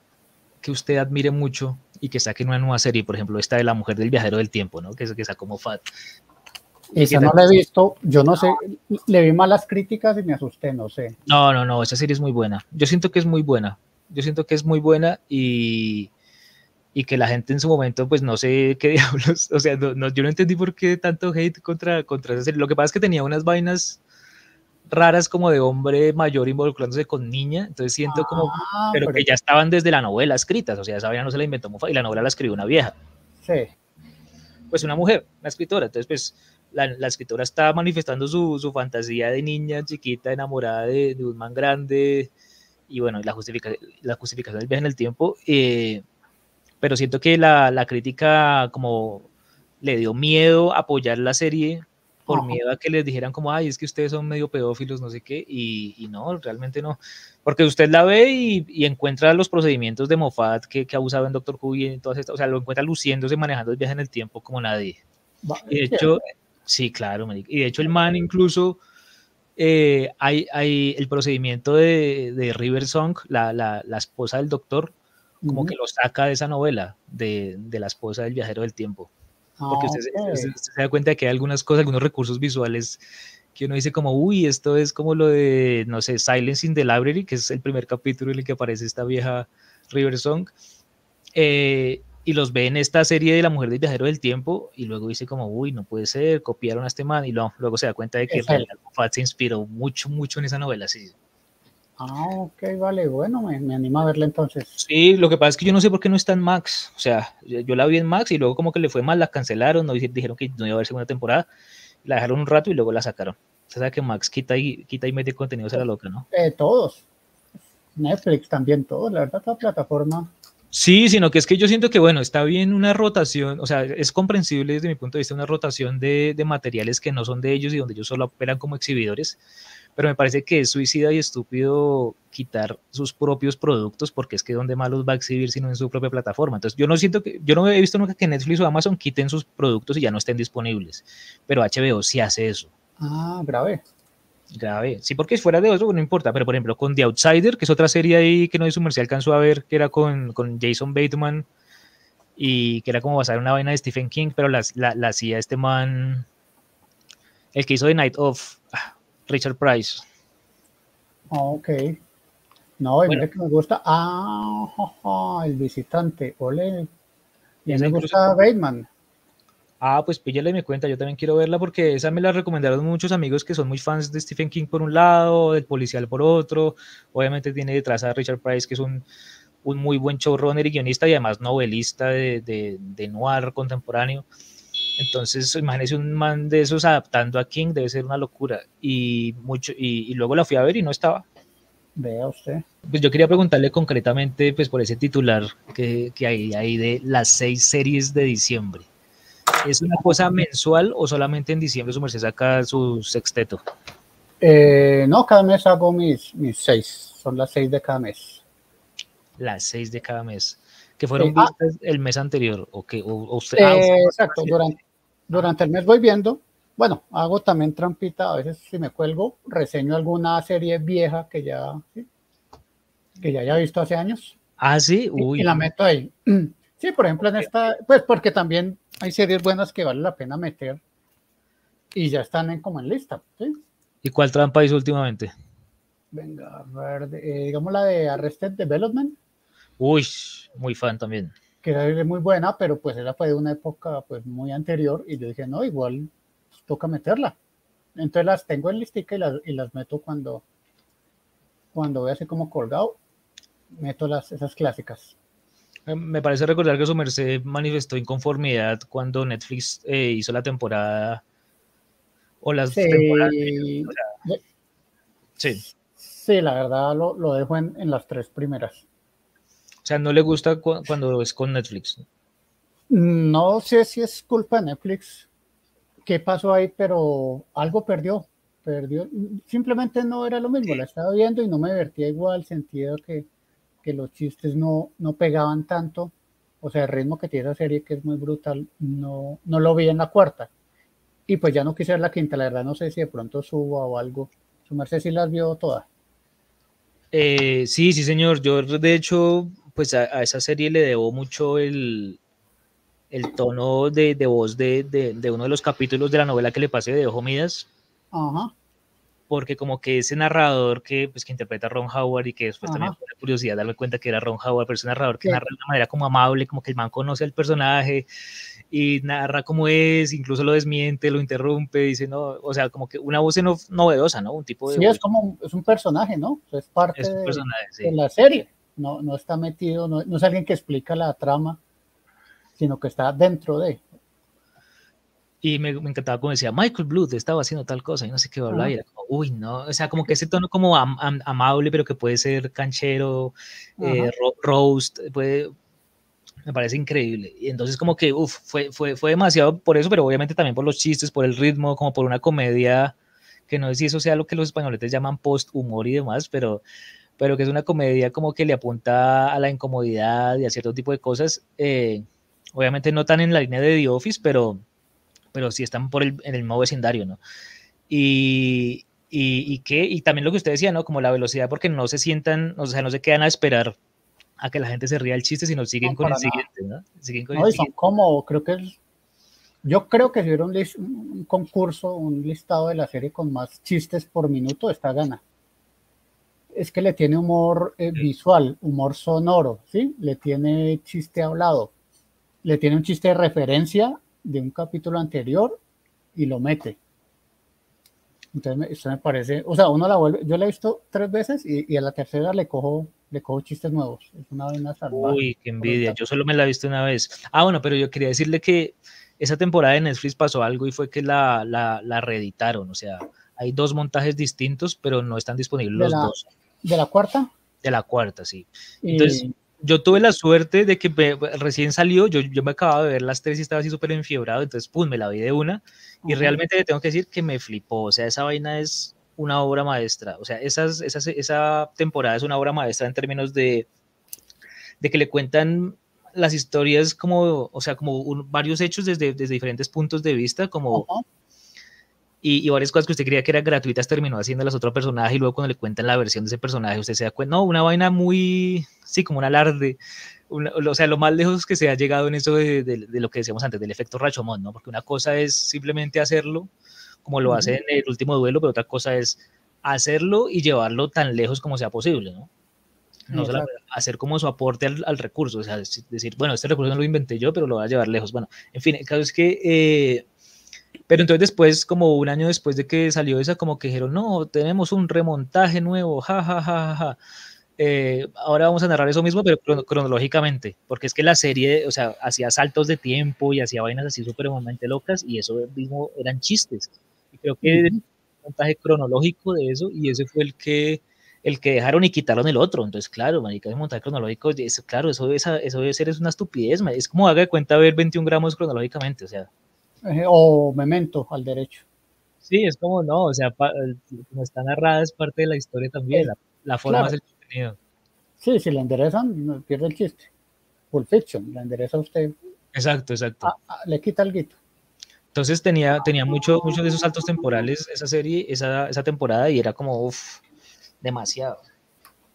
que usted admire mucho y que saquen una nueva serie, por ejemplo, esta de la mujer del viajero del tiempo, ¿no? Que, que sacó Moffat. Esa no la he visto, yo no sé, le vi malas críticas y me asusté, no sé. No, no, no, esa serie es muy buena. Yo siento que es muy buena. Yo siento que es muy buena y, y que la gente en su momento, pues no sé qué diablos, o sea, no, yo no entendí por qué tanto hate contra, contra esa serie. Lo que pasa es que tenía unas vainas raras como de hombre mayor involucrándose con niña, entonces siento como, ah, pero, que ya estaban desde la novela escritas, o sea, esa vaina no se la inventó Moffat y la novela la escribió una vieja. Sí. Pues una mujer, una escritora, entonces pues la, la escritora está manifestando su, su, fantasía de niña chiquita enamorada de, de un man grande y bueno, la, justifica, la justificación del viaje en el tiempo, eh, pero siento que la, la crítica como le dio miedo apoyar la serie por miedo a que les dijeran como, ay, es que ustedes son medio pedófilos, no sé qué, y, no, realmente no, porque usted la ve y, encuentra los procedimientos de Moffat que, que ha usado en Doctor Who y en todas estas, o sea, lo encuentra luciéndose manejando el viaje en el tiempo como nadie. Y de hecho, sí, claro, y de hecho el man incluso... Eh, hay, hay, el procedimiento de, de River Song, la, la, la, esposa del doctor, como que lo saca de esa novela de, de la esposa del viajero del tiempo. Porque usted, se da cuenta de que hay algunas cosas, algunos recursos visuales que uno dice como, uy, esto es como lo de, no sé, Silence in the Library, que es el primer capítulo en el que aparece esta vieja River Song, eh, y los ve en esta serie de La Mujer del Viajero del Tiempo, y luego dice como, uy, no puede ser, copiaron a este man, y luego se da cuenta de que Fat se inspiró mucho, mucho en esa novela, sí. Ah, ok, vale, bueno, me, me, anima a verla entonces. Sí, lo que pasa es que yo no sé por qué no está en Max. O sea, yo la vi en Max y luego como que le fue mal, la cancelaron, no dijeron que no iba a haber segunda temporada, la dejaron un rato y luego la sacaron. O sea, que Max quita y, quita y mete contenido a la loca, ¿no? Eh, todos. Netflix también, todos, la verdad, la plataforma. Sí, sino que es que yo siento que, bueno, está bien una rotación, o sea, es comprensible desde mi punto de vista una rotación de, de materiales que no son de ellos y donde ellos solo operan como exhibidores, pero me parece que es suicida y estúpido quitar sus propios productos porque es que donde más los va a exhibir sino en su propia plataforma. Entonces yo no siento que, yo no he visto nunca que Netflix o Amazon quiten sus productos y ya no estén disponibles, pero HBO sí hace eso. Ah, grave. Grave. Sí, porque fuera de eso no importa, pero por ejemplo con The Outsider, que es otra serie ahí que no es su mercial alcanzó a ver, que era con, con Jason Bateman y que era como basar en una vaina de Stephen King, pero la, la, hacía este man, el que hizo The Night of, ah, Richard Price. Ah, ok. No, bueno. que me gusta. Ah, el visitante. Ole. Y me gusta Bateman. Ah, pues píllale mi cuenta, yo también quiero verla porque esa me la recomendaron muchos amigos que son muy fans de Stephen King por un lado, del policial por otro. Obviamente tiene detrás a Richard Price, que es un, un muy buen showrunner y guionista y además novelista de, de, de noir contemporáneo. Entonces, imagínese un man de esos adaptando a King, debe ser una locura. Y, mucho, y, luego la fui a ver y no estaba. Vea usted. Pues yo quería preguntarle concretamente, pues por ese titular que, que hay ahí de las seis series de diciembre. ¿Es una cosa mensual o solamente en diciembre su merced saca su sexteto? Eh, no, cada mes hago mis, mis seis. Son las seis de cada mes. Las seis de cada mes que fueron ah. vistas el mes anterior o que usted, ah, exacto durante, durante el mes voy viendo bueno hago también trampita a veces si me cuelgo reseño alguna serie vieja que ya que ya haya visto hace años ah sí Uy. Y, la meto ahí sí por ejemplo en esta pues porque también hay series buenas que vale la pena meter y ya están en, como en lista y cuál trampa hizo últimamente venga a ver eh, digamos la de Arrested Development Uy, muy fan también. Que era muy buena, pero pues era fue de una época pues muy anterior y yo dije, no, igual toca meterla. Entonces las tengo en listica y las, y las meto cuando, cuando voy así como colgado, meto las, esas clásicas. Eh, Me parece recordar que su merced manifestó inconformidad cuando Netflix eh, hizo la temporada o las Sí, temporadas. Sí, sí, la verdad lo, lo dejo en, en las tres primeras. o sea, no le gusta cu- cuando es con Netflix. No sé si es culpa de Netflix, qué pasó ahí, pero algo perdió, perdió. Simplemente no era lo mismo, la estaba viendo y no me divertía igual, sentido que, que los chistes no, no pegaban tanto. O sea, el ritmo que tiene esa serie, que es muy brutal, no, no lo vi en la cuarta. Y pues ya no quise ver la quinta, la verdad no sé si de pronto suba o algo. Su merced sí las vio todas. Eh, sí, sí, señor. Yo, de hecho, pues a, a esa serie le debo mucho el, el tono de, de voz de, de- de uno de los capítulos de la novela que le pasé de Ojo Midas, Ajá, porque como que ese narrador que, pues, que interpreta a Ron Howard y que después también fue una curiosidad darme cuenta que era Ron Howard, pero es un narrador que Sí. narra de una manera como amable, como que el man conoce al personaje y narra cómo es, incluso lo desmiente, lo interrumpe, dice, no, o sea, como que una voz no- novedosa, ¿no? Un tipo de sí, voz, es como, es un personaje, ¿no? Es parte es un de- personaje, sí. de la serie. No, no está metido, no, no es alguien que explica la trama, sino que está dentro de. Y me, me encantaba como decía, Michael Bluth estaba haciendo tal cosa y no sé qué hablar. Y era como, uy, no, o sea, como que ese tono como am- am- amable, pero que puede ser canchero, eh, ro- roast, puede, me parece increíble. Y entonces como que, uff, fue, fue, fue demasiado por eso, pero obviamente también por los chistes, por el ritmo, como por una comedia, que no sé si eso sea lo que los españoletes llaman post-humor y demás, pero, pero que es una comedia como que le apunta a la incomodidad y a cierto tipo de cosas. eh, obviamente no tan en la línea de The Office, pero pero sí están por el, en el mismo vecindario, ¿no? Y, y, y, qué, y también lo que usted decía, ¿no? Como la velocidad, porque no se sientan, o sea, no se quedan a esperar a que la gente se ría el chiste, sino siguen No, con el nada. siguiente, ¿no? Siguen con No, el y son siguiente. como, creo que es, yo creo que si hubiera un, lis- un concurso, un listado de la serie con más chistes por minuto, esta gana. Es que le tiene humor eh, visual, humor sonoro, ¿sí? Le tiene chiste hablado, le tiene un chiste de referencia de un capítulo anterior y lo mete. Entonces, me- esto me parece, o sea, uno la vuelve, yo la he visto tres veces y, y a la tercera le cojo, le cojo chistes nuevos. Es una vaina salvaje. Uy, qué envidia. Yo solo me la he visto una vez. Ah, bueno, pero yo quería decirle que esa temporada de Netflix pasó algo y fue que la, la, la reeditaron. O sea, hay dos montajes distintos, pero no están disponibles los la- dos. De la cuarta. De la cuarta, sí. y- Entonces, yo tuve la suerte de que me- recién salió, yo, yo me acababa de ver las tres y estaba así súper enfiebrado, entonces, pum, me la vi de una. Y realmente le tengo que decir que me flipó. O sea, esa vaina es una obra maestra. O sea, esas, esas, esa temporada es una obra maestra en términos de, de que le cuentan las historias como, o sea, como un- varios hechos desde, desde diferentes puntos de vista, como. Y, y varias cosas que usted creía que eran gratuitas terminó haciéndolas otro personaje y luego cuando le cuentan la versión de ese personaje usted se da cuenta, no, una vaina muy, sí, como un alarde, una- o sea, lo más lejos que se ha llegado en eso de, de- de lo que decíamos antes, del efecto Rashomon, ¿no? Porque una cosa es simplemente hacerlo como lo hace en el último duelo, pero otra cosa es hacerlo y llevarlo tan lejos como sea posible, ¿no? No solamente hacer como su aporte al, al recurso, o sea, decir, bueno, este recurso no lo inventé yo, pero lo voy a llevar lejos. Bueno, en fin, el caso es que, eh, pero entonces después, como un año después de que salió esa, como que dijeron, no, tenemos un remontaje nuevo, ja, ja, ja, ja. Eh, ahora vamos a narrar eso mismo, pero crono- cronológicamente, porque es que la serie, o sea, hacía saltos de tiempo y hacía vainas así supremamente locas y eso mismo eran chistes. Y creo que Ujú. montaje cronológico de eso y ese fue el que el que dejaron y quitaron el otro. Entonces, claro, marica, ese montaje cronológico, eso, claro, eso, debe sa- eso debe ser es una estupidez, es como haga de cuenta ver 21 gramos cronológicamente, o sea, Eh, o memento al derecho. sí, es como, no, o sea, pa- el- como está narrada es parte de la historia también, Sí, la, la forma claro. es el contenido. Sí, si la enderezan, pierde el chiste. Pulp Fiction, la endereza usted, Exacto, exacto. ah, ah, le quita el guito. Entonces tenía, tenía mucho, muchos de esos saltos temporales esa serie, esa, esa temporada y era como, uff, demasiado.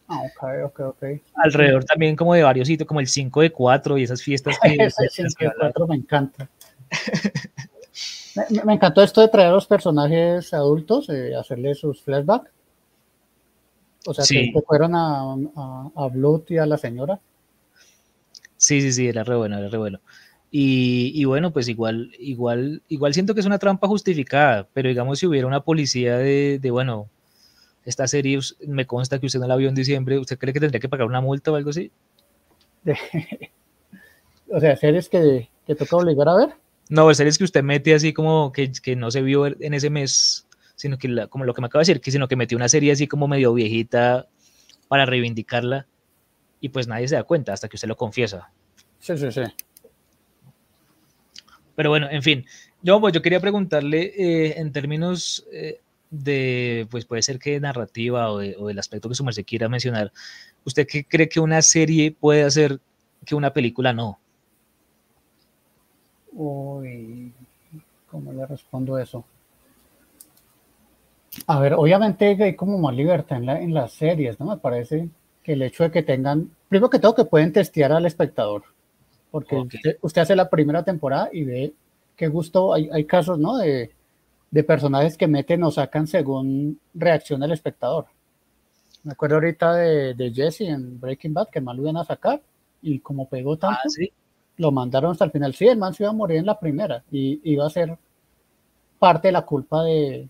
Ah, ok, ok, ok. Alrededor también como de varios sitios, como el 5 de 4 y esas fiestas que... Ese 54 me encanta. Me, encantó esto de traer a los personajes adultos, eh, hacerles sus flashbacks. O sea, Sí. que, fueron a, a, a Blood y a la señora. Sí, sí, sí, era re bueno, era re bueno. Y, y bueno, pues igual, igual, igual siento que es una trampa justificada, pero digamos si hubiera una policía de, de, bueno, esta serie me consta que usted no la vio en diciembre, ¿usted cree que tendría que pagar una multa o algo así? o sea, series que, que toca obligar a ver. No, series que usted mete así como que, que no se vio en ese mes, sino que la, como lo que me acaba de decir, que sino que metió una serie así como medio viejita para reivindicarla y pues nadie se da cuenta hasta que usted lo confiesa. Sí, sí, sí. Pero bueno, en fin, yo, pues, yo quería preguntarle eh, en términos eh, de, pues puede ser que narrativa o, del aspecto que su merced quiera mencionar, ¿usted qué cree que una serie puede hacer que una película no? Uy, ¿cómo le respondo eso? A ver, obviamente hay como más libertad en, en las series, ¿no? Me parece que el hecho de que tengan, primero que todo, que pueden testear al espectador, porque usted, hace la primera temporada y ve qué gusto, hay, hay casos, ¿no? De, de personajes que meten o sacan según reacciona el espectador. Me acuerdo ahorita de, de Jesse en Breaking Bad, que man lo iban a sacar y como pegó ah, tanto, lo mandaron hasta el final. Sí, el man se iba a morir en la primera y iba a ser parte de la culpa de,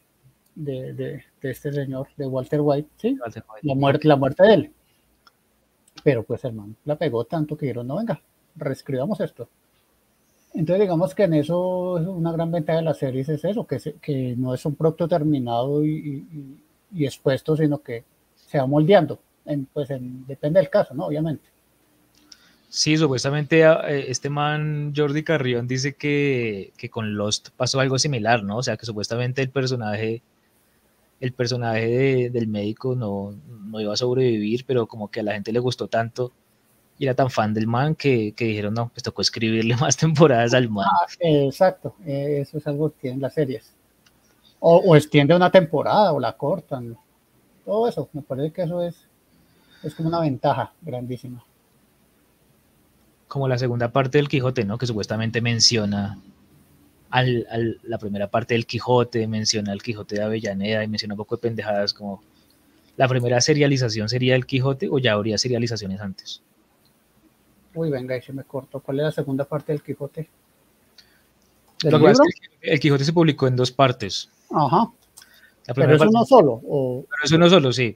de, de, este señor, de Walter White, ¿sí? La, muerte, la muerte de él. Pero pues el man la pegó tanto que dijeron, no, venga, reescribamos esto. Entonces digamos que en eso una gran ventaja de las series es eso, que, que no es un producto terminado y, expuesto, sino que se va moldeando. En, pues depende del caso, ¿no? Obviamente. Sí, supuestamente ah, eh, este man Jordi Carrión dice que, que, con Lost pasó algo similar, ¿no? O sea, que supuestamente el personaje, el personaje del médico no, no, iba a sobrevivir, pero como que a la gente le gustó tanto y era tan fan del man que, que dijeron, no, pues tocó escribirle más temporadas al man. Ah, exacto, eso es algo que tienen las series. O, o extiende una temporada o la cortan. Todo eso, me parece que eso es, es como una ventaja grandísima como la segunda parte del Quijote, ¿no? Que supuestamente menciona al, la primera parte del Quijote, menciona el Quijote de Avellaneda y menciona un poco de pendejadas como la primera serialización sería el Quijote o ya habría serializaciones antes. Uy, venga, y se me cortó. ¿Cuál es la segunda parte del Quijote? el Quijote se publicó en dos partes. Ajá. Pero es uno solo. Pero es uno solo, sí.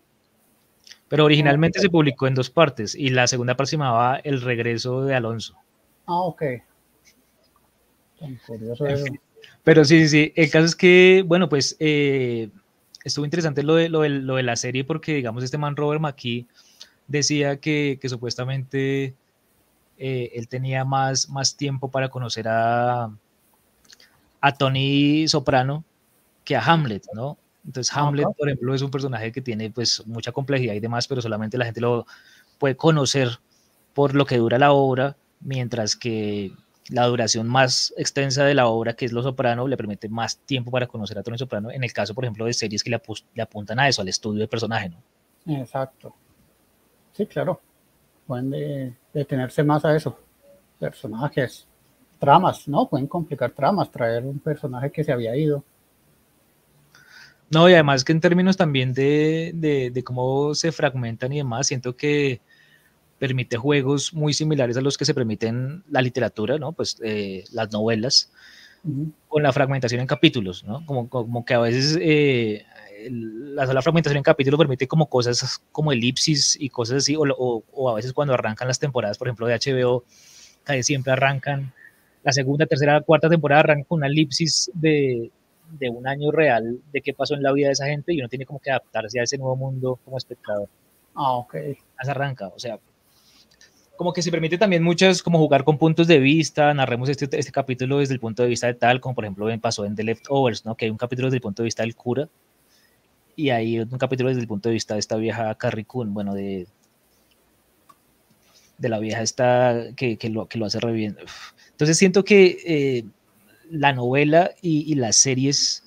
Pero originalmente se publicó en dos partes y la segunda aproximaba el regreso de Alonso. Ah, ok. Pero sí, sí. El caso es que, bueno, pues eh, estuvo interesante lo de, lo, de, la serie porque, digamos, este man Robert McKee decía que, supuestamente eh, él tenía más, más tiempo para conocer a, a Tony Soprano que a Hamlet, ¿no? Entonces Hamlet, por ejemplo, es un personaje que tiene pues mucha complejidad y demás, pero solamente la gente lo puede conocer por lo que dura la obra, mientras que la duración más extensa de la obra, que es Lo Soprano, le permite más tiempo para conocer a Tony Soprano, en el caso, por ejemplo, de series que le, apuntan a eso, al estudio del personaje, ¿no? Exacto. Sí, claro. Pueden detenerse más a eso. Personajes, tramas, ¿no? Pueden complicar tramas, traer un personaje que se había ido no, y además que en términos también de, cómo se fragmentan y demás, siento que permite juegos muy similares a los que se permiten la literatura, ¿no? Pues eh, las novelas, con la fragmentación en capítulos, ¿no? Como, como que a veces eh, la sola fragmentación en capítulos permite como cosas como elipsis y cosas así, o, o, a veces cuando arrancan las temporadas, por ejemplo, de HBO, casi siempre arrancan, la segunda, tercera, cuarta temporada arrancan con una elipsis de, de un año real de qué pasó en la vida de esa gente y uno tiene como que adaptarse a ese nuevo mundo como espectador. Ah, ok. Así arranca, o sea, como que se permite también muchas, como jugar con puntos de vista, narremos este, este capítulo desde el punto de vista de tal, como por ejemplo pasó en The Leftovers, ¿no? Que hay un capítulo desde el punto de vista del cura y hay un capítulo desde el punto de vista de esta vieja Carrie Coon, bueno, de, de la vieja esta que, que, lo, que lo hace re bien. Entonces siento que eh, la novela y, las series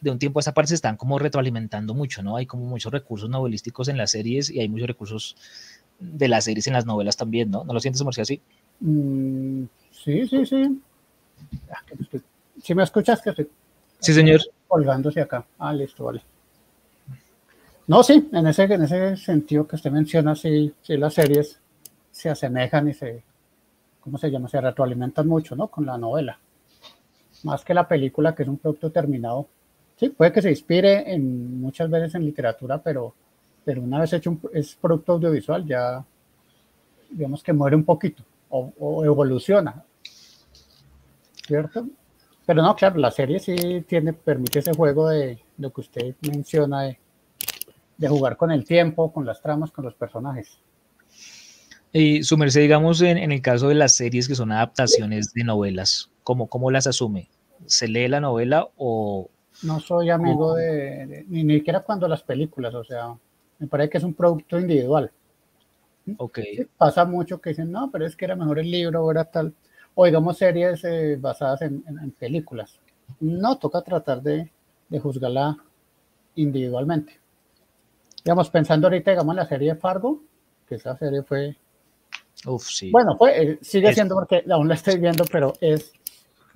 de un tiempo a esta parte se están como retroalimentando mucho, ¿no? Hay como muchos recursos novelísticos en las series y hay muchos recursos de las series en las novelas también, ¿no? ¿No lo sientes, Marcia, así? Mm, sí, sí, sí. Ah, si me escuchas, que estoy... Sí, señor. Colgándose acá. Ah, listo, vale. No, sí, en ese, en ese sentido que usted menciona, sí, sí, las series se asemejan y se, ¿cómo se llama? Se retroalimentan mucho, ¿no? Con la novela más que la película, que es un producto terminado. Sí, puede que se inspire en, muchas veces en literatura, pero, pero una vez hecho un es producto audiovisual, ya digamos que muere un poquito. o, evoluciona. ¿Cierto? Pero no, claro, la serie sí tiene, permite ese juego de lo que usted menciona de, de jugar con el tiempo, con las tramas, con los personajes. Y su merced, digamos, en, en, el caso de las series que son adaptaciones de novelas, ¿cómo, cómo las asume? ¿Se lee la novela o...? No soy amigo de, ni, ni siquiera cuando las películas, o sea, me parece que es un producto individual. Ok. pasa mucho que dicen, no, pero es que era mejor el libro o era tal, o digamos series eh, basadas en, en, películas. No, toca tratar de, de juzgarla individualmente. Digamos, pensando ahorita, digamos, en la serie Fargo, que esa serie fue Uf, sí. Bueno, pues eh, sigue siendo porque aún la estoy viendo, pero es,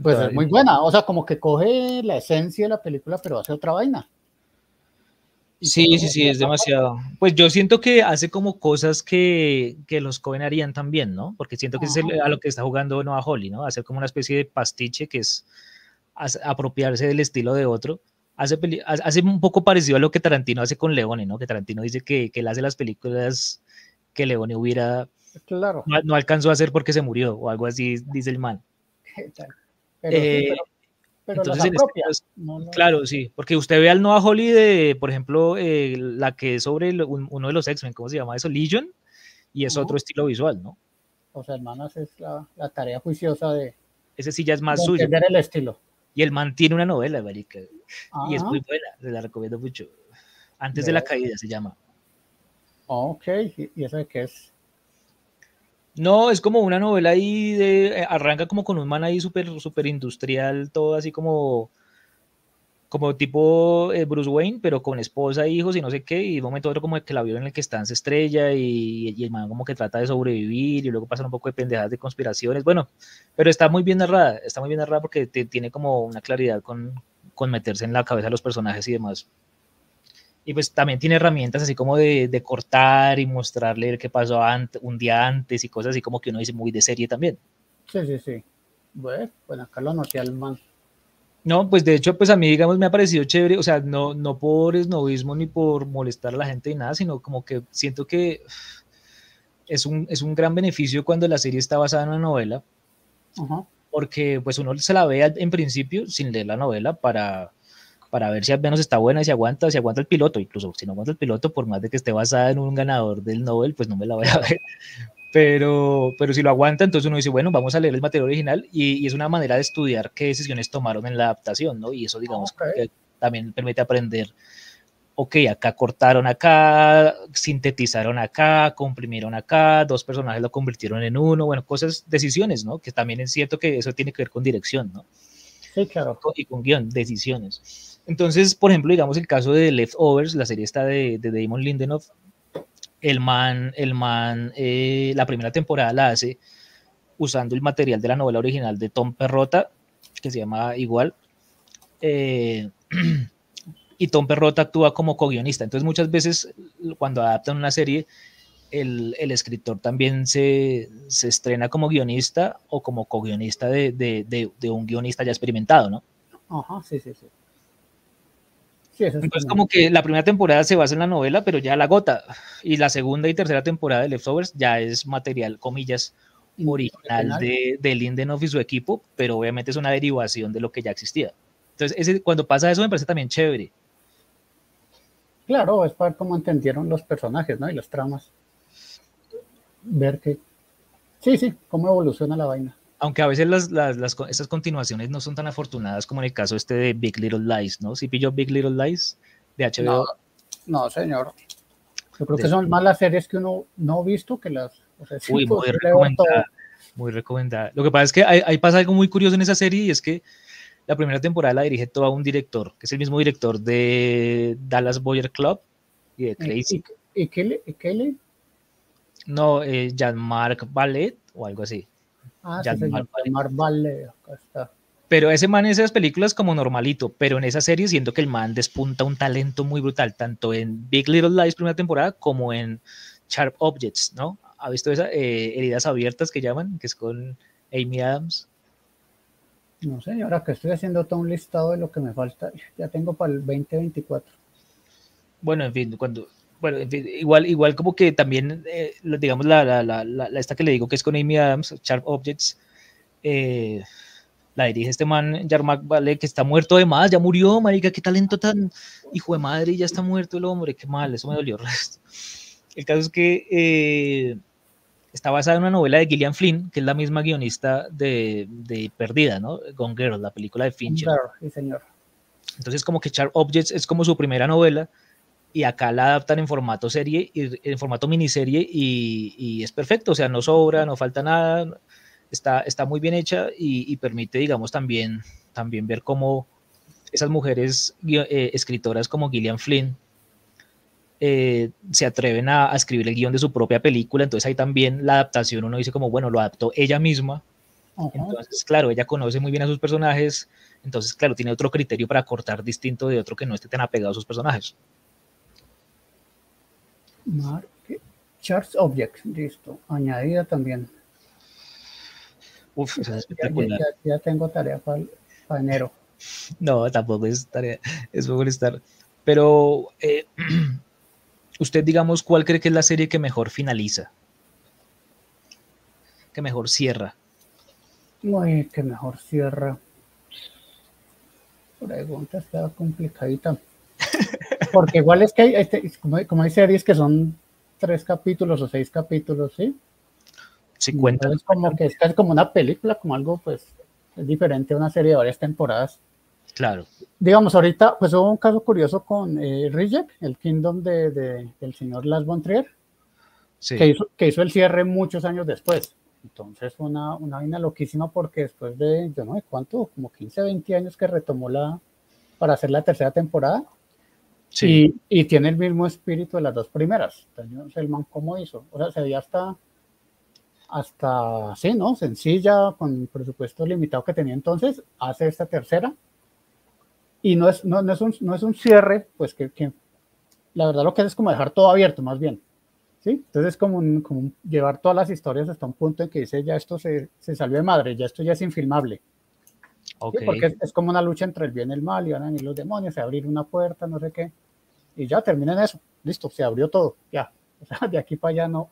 pues es muy buena. O sea, como que coge la esencia de la película, pero hace otra vaina. Sí, sí, sí, es demasiado. Pues yo siento que hace como cosas que, que los Cohen harían también, ¿no? Porque siento que es a lo que está jugando Noah Holly, ¿no? Hacer como una especie de pastiche que es apropiarse del estilo de otro. Hace, hace un poco parecido a lo que Tarantino hace con Leone, ¿no? Que Tarantino dice que, que él hace las películas que Leone hubiera Claro. No, alcanzó a hacer porque se murió o algo así, dice el man. Pero, eh, pero, entonces, este claro, sí, porque usted ve al Noah Holly de, por ejemplo, eh, la que es sobre uno de los X-Men, ¿cómo se llama eso? Legion, y es otro estilo visual, ¿no? O sea, hermanas, es la, la, tarea juiciosa de. Ese sí ya es más suyo. el estilo. Y el man tiene una novela, marica, y es muy buena, se la recomiendo mucho. Antes de la caída se llama. ok, ¿y eso de qué es? No, es como una novela ahí de. Eh, arranca como con un man ahí súper super industrial, todo así como. Como tipo eh, Bruce Wayne, pero con esposa, hijos y no sé qué. Y de momento otro como que el avión en el que están se estrella y, el man como que trata de sobrevivir y luego pasan un poco de pendejadas de conspiraciones. Bueno, pero está muy bien narrada, está muy bien narrada porque tiene como una claridad con, con meterse en la cabeza de los personajes y demás y pues también tiene herramientas así como de, de cortar y mostrarle qué pasó antes, un día antes y cosas así como que uno dice muy de serie también. Sí, sí, sí. Bueno, pues acá lo noté al man. No, pues de hecho, pues a mí, digamos, me ha parecido chévere, o sea, no, no por esnovismo ni por molestar a la gente ni nada, sino como que siento que es un, es un gran beneficio cuando la serie está basada en una novela, porque pues uno se la ve en principio sin leer la novela para, para ver si al menos está buena y si aguanta, si aguanta el piloto, incluso si no aguanta el piloto, por más de que esté basada en un ganador del Nobel, pues no me la voy a ver. Pero, pero si lo aguanta, entonces uno dice, bueno, vamos a leer el material original y, es una manera de estudiar qué decisiones tomaron en la adaptación, ¿no? Y eso, digamos, que también permite aprender, ok, acá cortaron acá, sintetizaron acá, comprimieron acá, dos personajes lo convirtieron en uno, bueno, cosas, decisiones, ¿no? Que también es cierto que eso tiene que ver con dirección, ¿no? Sí, claro. Y con guion, decisiones. Entonces, por ejemplo, digamos el caso de Leftovers, la serie está de, de Damon Lindelof, el man, el man eh, la primera temporada la hace usando el material de la novela original de Tom Perrota, que se llama igual, eh, y Tom Perrota actúa como co-guionista. Entonces, muchas veces cuando adaptan una serie, el, escritor también se, se, estrena como guionista o como co-guionista de, de, de, un guionista ya experimentado, ¿no? Ajá, sí, sí, sí. Entonces, como que la primera temporada se basa en la novela, pero ya la gota. Y la segunda y tercera temporada de Leftovers ya es material, comillas, original de, de Lindelof y su equipo, pero obviamente es una derivación de lo que ya existía. Entonces, ese, cuando pasa eso me parece también chévere. Claro, es para ver cómo entendieron los personajes, ¿no? Y las tramas. Ver que... Sí, sí, cómo evoluciona la vaina aunque a veces las, las, las, esas continuaciones no son tan afortunadas como en el caso este de Big Little Lies, ¿no? ¿Sí pilló Big Little Lies de HBO? No, señor. Yo creo que son más las series que uno no ha visto que las... O sea, Uy, muy recomendada, muy recomendada. Lo que pasa es que hay, pasa algo muy curioso en esa serie y es que la primera temporada la dirige todo un director, que es el mismo director de Dallas Boyer Club y de Crazy. ¿Y, qué le? No, eh, Jean-Marc Ballet o algo así. Ah, Marvel, acá está. Pero ese man en esas películas como normalito, pero en esa serie siento que el man despunta un talento muy brutal, tanto en Big Little Lies primera temporada como en Sharp Objects, ¿no? ¿Ha visto esas eh, heridas abiertas que llaman, que es con Amy Adams? No sé, ahora que estoy haciendo todo un listado de lo que me falta, ya tengo para el 2024. Bueno, en fin, cuando bueno, igual, igual como que también, eh, digamos, la, la, la, la, esta que le digo que es con Amy Adams, Sharp Objects, eh, la dirige este man, Yarmak Vale, que está muerto además, ya murió, marica, qué talento tan hijo de madre, ya está muerto el hombre, qué mal, eso me dolió el resto. El caso es que eh, está basada en una novela de Gillian Flynn, que es la misma guionista de, de Perdida, ¿no? Gone Girl, la película de Fincher. sí, señor. Entonces, como que Sharp Objects es como su primera novela, y acá la adaptan en formato serie, y, en formato miniserie, y, y es perfecto, o sea, no sobra, no falta nada, está, está muy bien hecha y, permite, digamos, también, también ver cómo esas mujeres eh, escritoras como Gillian Flynn eh, se atreven a, escribir el guion de su propia película, entonces ahí también la adaptación uno dice como, bueno, lo adaptó ella misma, entonces, claro, ella conoce muy bien a sus personajes, entonces, claro, tiene otro criterio para cortar distinto de otro que no esté tan apegado a sus personajes. Charles Object, listo, añadida también. Uf, ya, ya, tengo tarea para, enero. No, tampoco es tarea, es molestar. Pero, eh, usted, digamos, ¿cuál cree que es la serie que mejor finaliza? Que mejor cierra. Uy, que mejor cierra. Pregunta está complicadita. Porque igual es que hay, este, como, como hay series que son tres capítulos o seis capítulos, ¿sí? Sí, cuenta. Es como que es como una película, como algo, pues, es diferente a una serie de varias temporadas. Claro. Digamos, ahorita, pues hubo un caso curioso con eh, Reject, el Kingdom de, del señor Las von Trier, que, hizo, que hizo el cierre muchos años después. Entonces, una, una vaina loquísima porque después de, yo no sé cuánto, como 15, 20 años que retomó la, para hacer la tercera temporada. Y, y tiene el mismo espíritu de las dos primeras. Entonces, el man, ¿cómo hizo? O sea, se veía hasta hasta, sí, ¿no? Sencilla, con presupuesto limitado que tenía entonces, hace esta tercera. Y no es, no, no es, un, no es un cierre, pues que, la verdad lo que hace es como dejar todo abierto, más bien. ¿Sí? Entonces es como, como llevar todas las historias hasta un punto en que dice, ya esto se, se salió de madre, ya esto ya es infilmable. Okay. Porque es, como una lucha entre el bien y el mal, y van a venir los demonios, se abrir una puerta, no sé qué, y ya termina en eso, listo, se abrió todo, ya. O sea, de aquí para allá no,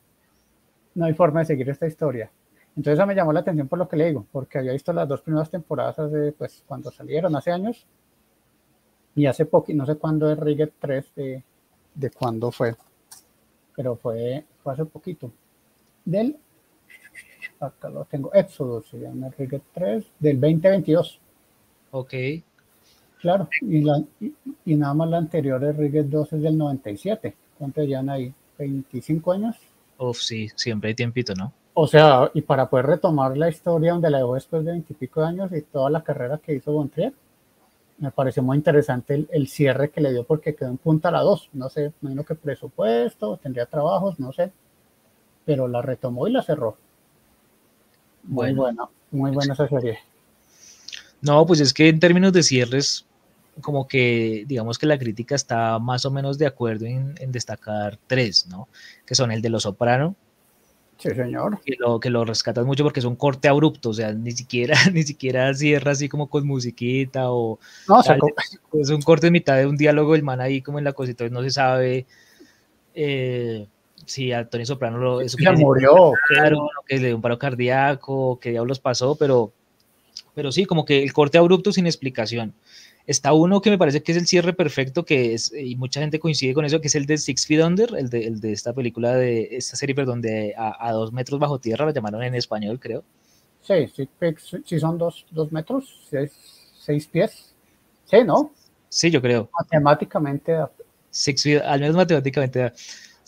no hay forma de seguir esta historia. Entonces eso me llamó la atención por lo que le digo, porque había visto las dos primeras temporadas hace, pues, cuando salieron, hace años, y hace poco, no sé cuándo es Rigget 3, de, de cuándo fue, pero fue, fue hace poquito. Del, acá lo tengo, Exodus, se llama Rigget 3, del 2022. Ok. Claro, y, la, y, nada más la anterior es Rigget 2 es del 97. ¿Cuántos llevan ahí? ¿25 años? Uf, sí, siempre hay tiempito, ¿no? O sea, y para poder retomar la historia donde la dejó después de veintipico años y toda la carrera que hizo Bontrier, me pareció muy interesante el, cierre que le dio porque quedó en punta a la 2. No sé, menos que presupuesto, tendría trabajos, no sé, pero la retomó y la cerró. Muy buena, muy buena esa serie. No, pues es que en términos de cierres, como que digamos que la crítica está más o menos de acuerdo en, destacar tres, ¿no? Que son el de Los Soprano. Sí, señor. Que lo, que lo rescatas mucho porque es un corte abrupto, o sea, ni siquiera, ni siquiera cierra así como con musiquita o... No, es un corte en mitad de un diálogo el man ahí como en la cosita, no se sabe eh, si a Tony Soprano lo... Eso murió. Claro, que le dio un paro cardíaco, que diablos pasó, pero, pero sí, como que el corte abrupto sin explicación. Está uno que me parece que es el cierre perfecto, que es, y mucha gente coincide con eso, que es el de Six Feet Under, el de, el de esta película, de esta serie, perdón, de a, dos metros bajo tierra, la llamaron en español, creo. Sí, sí, sí son dos, dos metros, seis, seis, pies. Sí, ¿no? Sí, yo creo. Matemáticamente. Six feet, al menos matemáticamente.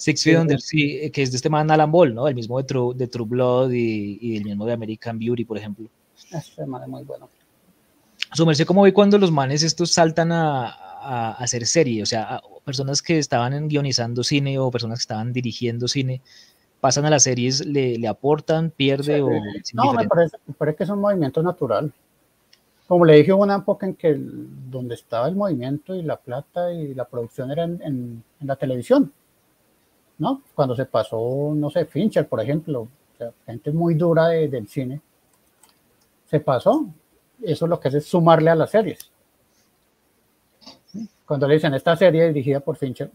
Six Feet Under, sí, que es de este man Alan Ball, ¿no? El mismo de True, de True Blood y, y el mismo de American Beauty, por ejemplo. Este man es muy bueno su merced, ¿cómo ve cuando los manes estos saltan a, hacer serie? O sea, personas que estaban guionizando cine o personas que estaban dirigiendo cine, pasan a las series, le, aportan, pierde o... No, me parece, que es un movimiento natural. Como le dije, hubo una época en que donde estaba el movimiento y la plata y la producción era en, la televisión, ¿no? Cuando se pasó, no sé, Fincher, por ejemplo, gente muy dura del cine, se pasó eso es lo que hace es sumarle a las series. Cuando le dicen esta serie dirigida por Fincher,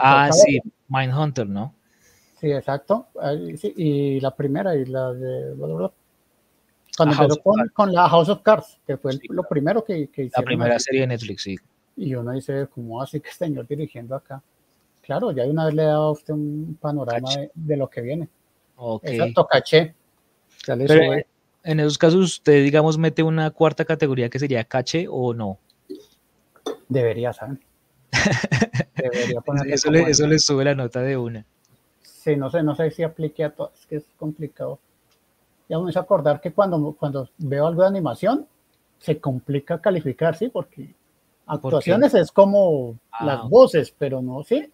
Ah, sí, Mindhunter, ¿no? Sí, exacto. y la primera, y la de. Cuando empezó con, la House of Cards, que fue lo primero que, que hicieron. La primera serie de Netflix, sí. Y uno dice, ¿cómo así que este señor dirigiendo acá? Claro, ya una vez le he dado a usted un panorama de, lo que viene. Exacto, caché. en esos casos, ¿usted, digamos, mete una cuarta categoría que sería caché o no? Debería, ¿saben? Debería eso, le, eso le sube la nota de una. Sí, no sé, no sé si aplique a todos, es que es complicado. Ya me hizo acordar que cuando, cuando veo algo de animación, se complica calificar, ¿sí? Porque actuaciones es como las ah, voces, pero no, ¿sí?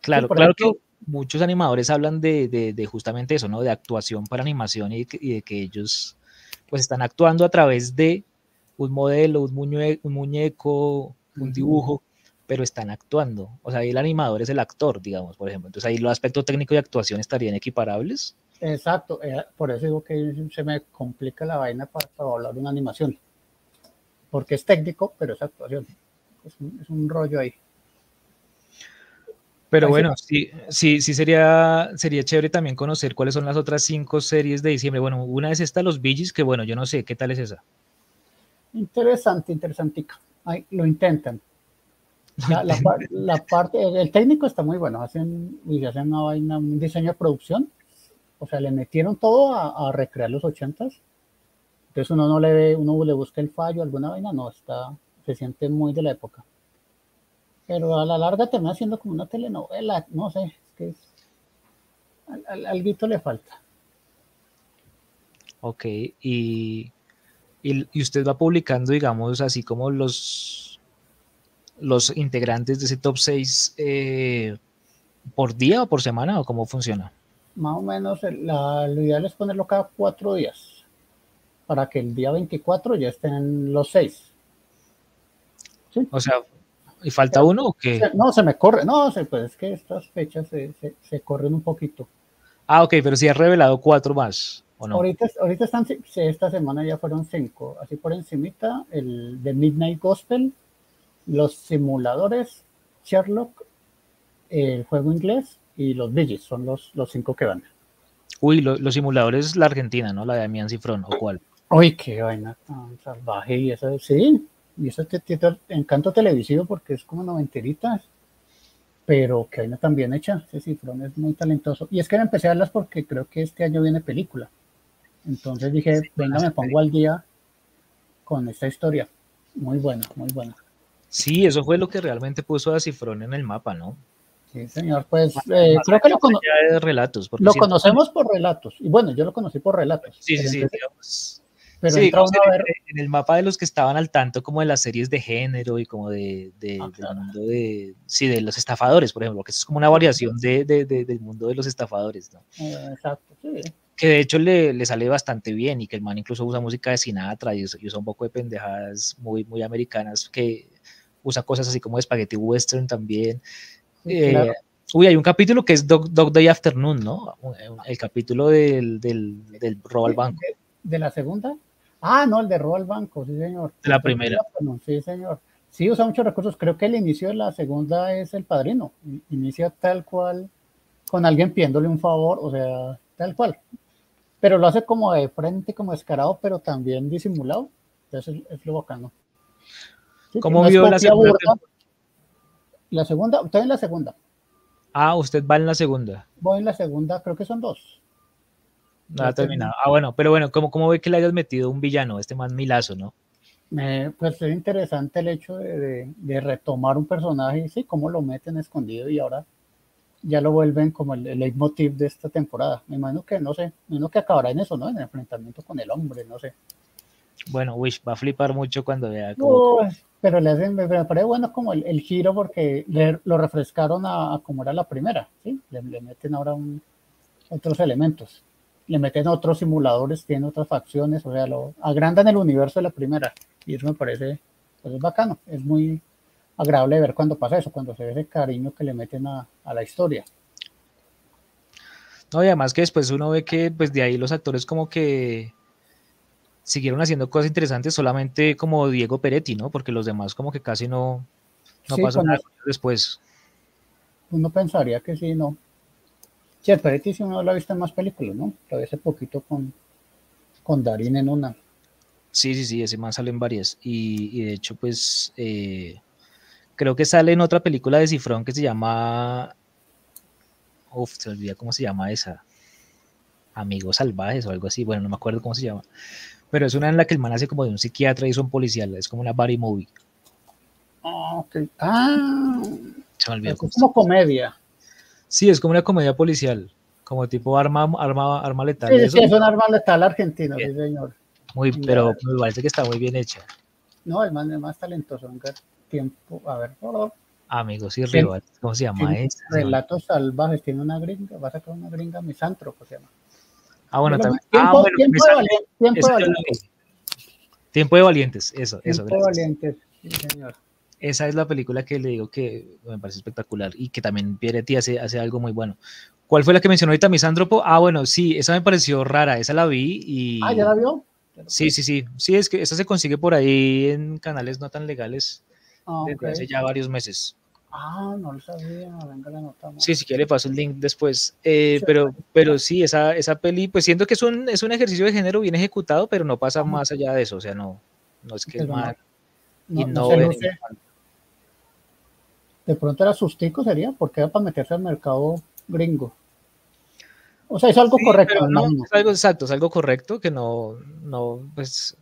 Claro, claro que muchos animadores hablan de, justamente eso, ¿no? De actuación para animación y, de que ellos pues están actuando a través de un modelo, un, un muñeco, un dibujo, pero están actuando. O sea, ahí el animador es el actor, digamos, por ejemplo. Entonces ahí los aspectos técnicos de actuación estarían equiparables. Exacto, eh, por eso digo que se me complica la vaina para, hablar de una animación. Porque es técnico, pero es actuación. es un rollo ahí. Pero bueno, sí, sí, sí sería, sería chévere también conocer cuáles son las otras cinco series de diciembre. Bueno, una es esta, Los Billys, que bueno, yo no sé, ¿qué tal es esa? Interesante, interesantica. Ahí, lo intentan. La, parte, el técnico está muy bueno, hacen, hacen una vaina, un diseño de producción, o sea, le metieron todo a, recrear los ochentas, entonces uno no le ve, uno le busca el fallo, alguna vaina, no, está, se siente muy de la época pero a la larga termina siendo como una telenovela, no sé, es que es, al, algo le falta. Ok, y, y, usted va publicando, digamos, así como los, los integrantes de ese top 6 eh, por día o por semana o cómo funciona? Más o menos, lo ideal es ponerlo cada cuatro días, para que el día 24 ya estén los seis. O sea, ¿Y falta uno o qué? No, se me corre. No, pues es que estas fechas se, se, corren un poquito. Ah, ok, pero si has revelado cuatro más, ¿o no? Ahorita, ahorita están, esta semana ya fueron cinco. Así por encimita, el de Midnight Gospel, los simuladores, Sherlock, el juego inglés y los Billys, son los, los cinco que van. Uy, los simuladores, la Argentina, ¿no? La de Damián Cifrón, ¿o cuál? Uy, qué vaina tan salvaje y eso, sí, y eso tiene encanto televisivo porque es como noventerita, pero que hay tan bien hecha. Ese cifrón es muy talentoso. Y es que empecé a verlas porque creo que este año viene película. Entonces dije, venga, me pongo al día con esta historia. Muy buena, muy buena. Sí, eso fue lo que realmente puso a Cifrón en el mapa, ¿no? Sí, señor, pues eh, creo que lo, relatos, lo conocemos por relatos. Y bueno, yo lo conocí por relatos. Sí, sí, sí. Digamos, pero sí, en el mapa de los que estaban al tanto como de las series de género y como de, de ah, del mundo de, sí, de los estafadores, por ejemplo, que es como una variación de, del mundo de los estafadores, ¿no? Eh, exacto, sí. Que de hecho le, le, sale bastante bien y que el man incluso usa música de Sinatra y usa, un poco de pendejadas muy, muy americanas que usa cosas así como de spaghetti western también. Eh, uy, hay un capítulo que es Dog, Dog, Day Afternoon, ¿no? El capítulo del, del, del robo al banco. ¿De la segunda? Ah, no, el de robo al banco, sí, señor. La primera. Sí, señor. Sí, usa muchos recursos. Creo que el inicio de la segunda es el padrino. Inicia tal cual, con alguien pidiéndole un favor, o sea, tal cual. Pero lo hace como de frente, como descarado, pero también disimulado. Entonces es, lo bacano. ¿Cómo vio la segunda? La segunda, usted en la segunda. Ah, usted va en la segunda. Voy en la segunda, creo que son dos. No ha terminado. Ah, bueno, pero bueno, ¿cómo, cómo ve que le hayas metido un villano, este más milazo, no? pues es interesante el hecho de, retomar un personaje, sí, cómo lo meten escondido y ahora ya lo vuelven como el, leitmotiv de esta temporada. Me imagino que, no sé, me imagino que acabará en eso, ¿no? En el enfrentamiento con el hombre, no sé. Bueno, Wish va a flipar mucho cuando vea cómo... pero le hacen, me parece bueno como el, giro porque lo refrescaron a, como era la primera, ¿sí? Le, meten ahora otros elementos le meten otros simuladores, tienen otras facciones, o sea, lo agrandan el universo de la primera. Y eso me parece, pues es bacano, es muy agradable ver cuando pasa eso, cuando se ve ese cariño que le meten a, la historia. No, y además que después uno ve que pues de ahí los actores como que siguieron haciendo cosas interesantes solamente como Diego Peretti, ¿no? Porque los demás como que casi no, No Sí, pasó nada después. Uno pensaría que sí, no. Sí, el Peretti sí uno lo ha visto en más películas, ¿no? Lo vi hace poquito con, con Darín en una. Sí, sí, sí, ese man sale en varias. Y, y de hecho, pues, eh, creo que sale en otra película de Cifrón que se llama... Uf, se olvida cómo se llama esa. Amigos Salvajes o algo así. Bueno, no me acuerdo cómo se llama. Pero es una en la que el man hace como de un psiquiatra y es un policial. Es como una body movie. Ah, ok. Ah, Se me olvidó. es cómo se como comedia. Sí, es como una comedia policial, como tipo arma, arma, arma letal. Sí, eso. sí, es un arma letal argentino, sí, señor. Muy, pero me parece que está muy bien hecha. No, el man es más talentoso. venga, tiempo, a ver, oh, Amigos y rivales, ¿cómo se llama esa? Relatos salvajes, tiene una gringa, va a sacar una gringa misántropo, se llama. Ah, bueno, Tiempo, también. Ah, bueno, tiempo, de valientes, tiempo la valientes. Tiempo de valientes, eso, eso, tiempo de valientes, sí, señor. Esa es la película que le digo que me parece espectacular y que también Pieretti hace, hace algo muy bueno. ¿Cuál fue la que mencionó ahorita, Misántropo? Ah, bueno, sí, esa me pareció rara, esa la vi y... Ah, ¿ya la vio? Sí, sí, sí, sí, es que esa se consigue por ahí en canales no tan legales Ah, desde hace ya varios meses. Ah, no lo sabía, venga, la anotamos. Sí, si quiere le paso el link después. Eh, Sí. pero, pero sí, esa, esa peli, pues siento que es un, es un ejercicio de género bien ejecutado, pero no pasa más allá de eso. O sea, no, no es que el Pero no- no, no se luce. De pronto era sustico, sería, porque era para meterse al mercado gringo. O sea, es algo Sí, correcto, no, es algo exacto, es algo correcto que no, no, pues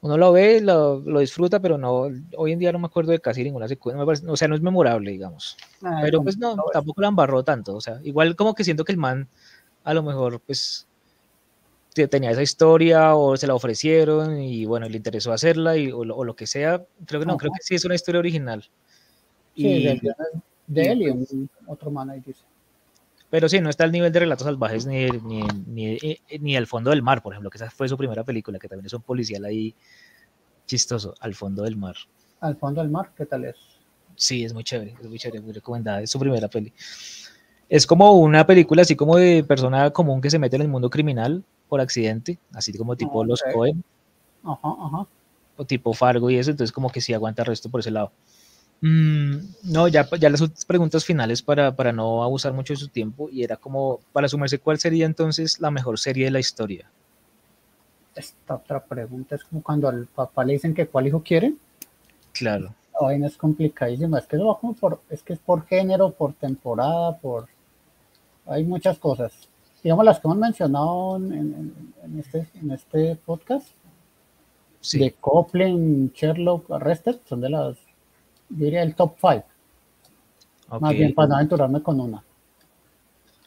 uno lo ve, lo, lo disfruta, pero no, hoy en día no me acuerdo de casi ninguna secuencia, parece- o sea, no es memorable, digamos. Ah, Pero pues no, tampoco la embarró tanto, o sea, igual como que siento que el man a lo mejor pues te- tenía esa historia o se la ofrecieron y bueno, le interesó hacerla y, o, lo, o lo que sea, creo que no, creo que sí es una historia original. Sí, Y- de, él y pues, un- otro man ahí dice. pero sí, no está al nivel de Relatos Salvajes ni, ni, ni, ni, ni El Fondo del Mar, por ejemplo, que esa fue su primera película, que también es un policial ahí chistoso, Al Fondo del Mar. Al fondo del mar, ¿qué tal es? Sí, es muy chévere, es muy chévere, muy recomendada, es su primera peli. Es como una película así como de persona común que se mete en el mundo criminal por accidente, así como tipo Los. Cohen Ajá, ajá. o tipo Fargo y eso, entonces como que sí aguanta el resto por ese lado. Mm, no, ya, ya las preguntas finales para, para no abusar mucho de su tiempo y era como, para sumarse, ¿cuál sería entonces la mejor serie de la historia? Esta otra pregunta es como cuando al papá le dicen que cuál hijo quiere. Claro. La vaina es complicadísima. Es que eso va como por, es que es por género, por temporada, por. Hay muchas cosas. Digamos las que hemos mencionado en, en- en este, en este podcast, Sí, de Copeland, Sherlock, Arrested, son de las, diría el top 5. ok. Más bien para no aventurarme con una.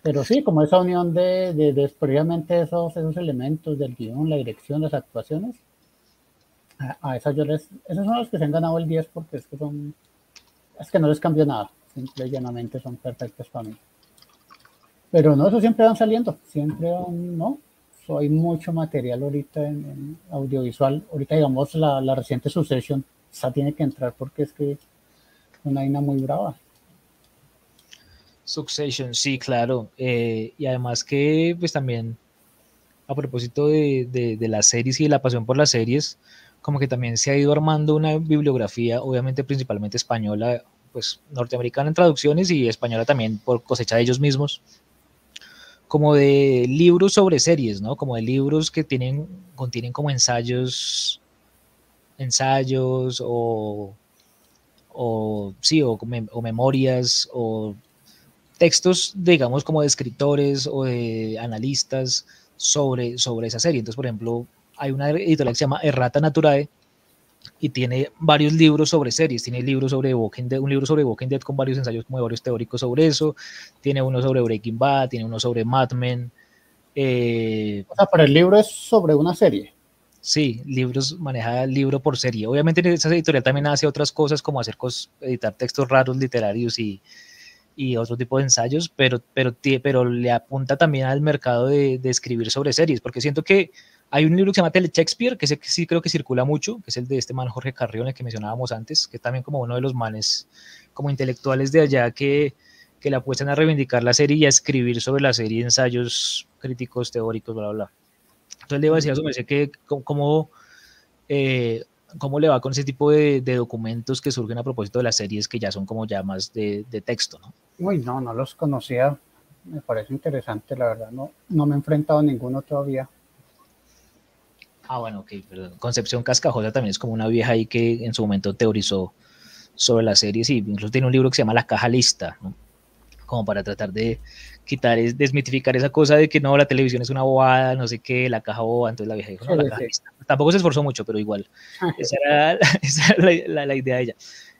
Pero sí, como esa unión de, de, de previamente esos, esos elementos del guion, la dirección, las actuaciones, a, a esas yo les, esos son los que se han ganado el 10 porque es que son, es que no les cambio nada, simple y llanamente son perfectos para mí. Pero no, eso siempre van saliendo, siempre van, ¿no? So, hay mucho material ahorita en, en audiovisual, ahorita digamos la, la reciente Succession, esa tiene que entrar porque es que una vaina muy brava. Succession, sí, claro. Eh, y además que, pues también, a propósito de, de, de las series y de la pasión por las series, como que también se ha ido armando una bibliografía, obviamente principalmente española, pues norteamericana en traducciones y española también por cosecha de ellos mismos, como de libros sobre series, ¿no? Como de libros que tienen, contienen como ensayos, ensayos o, o sí, o, o memorias o textos, digamos, como de escritores o de analistas sobre, sobre esa serie. Entonces, por ejemplo, hay una editorial que se llama Errata Naturae y tiene varios libros sobre series. Tiene libros sobre Walking Dead, un libro sobre Walking Dead con varios ensayos, como varios teóricos sobre eso. Tiene uno sobre Breaking Bad, tiene uno sobre Mad Men. Eh, O sea, pero el libro es sobre una serie. Sí, libros, maneja libro por serie. Obviamente esa editorial también hace otras cosas como hacer cos, editar textos raros literarios y, y otro tipo de ensayos, pero, pero, pero le apunta también al mercado de, de escribir sobre series, porque siento que hay un libro que se llama Tele Shakespeare, que, que sí creo que circula mucho, que es el de este man Jorge Carrión, el que mencionábamos antes, que es también como uno de los manes como intelectuales de allá que, que le apuestan a reivindicar la serie y a escribir sobre la serie ensayos críticos, teóricos, bla, bla, bla. Entonces le iba a decir a su merced que co- como, eh, cómo le va con ese tipo de, documentos que surgen a propósito de las series que ya son como ya más de, texto, ¿no? Uy, no, no los conocía. Me parece interesante, la verdad. No, no me he enfrentado a ninguno todavía. Ah, bueno, ok, perdón. Concepción Cascajosa también es como una vieja ahí que en su momento teorizó sobre las series y incluso tiene un libro que se llama La Caja Lista, ¿no? Como para tratar de quitar, desmitificar esa cosa de que no, la televisión es una bobada, no sé qué, la caja boba, entonces la vieja dijo, no, la caja. Tampoco se esforzó mucho, pero igual. Esa era, la, idea de ella.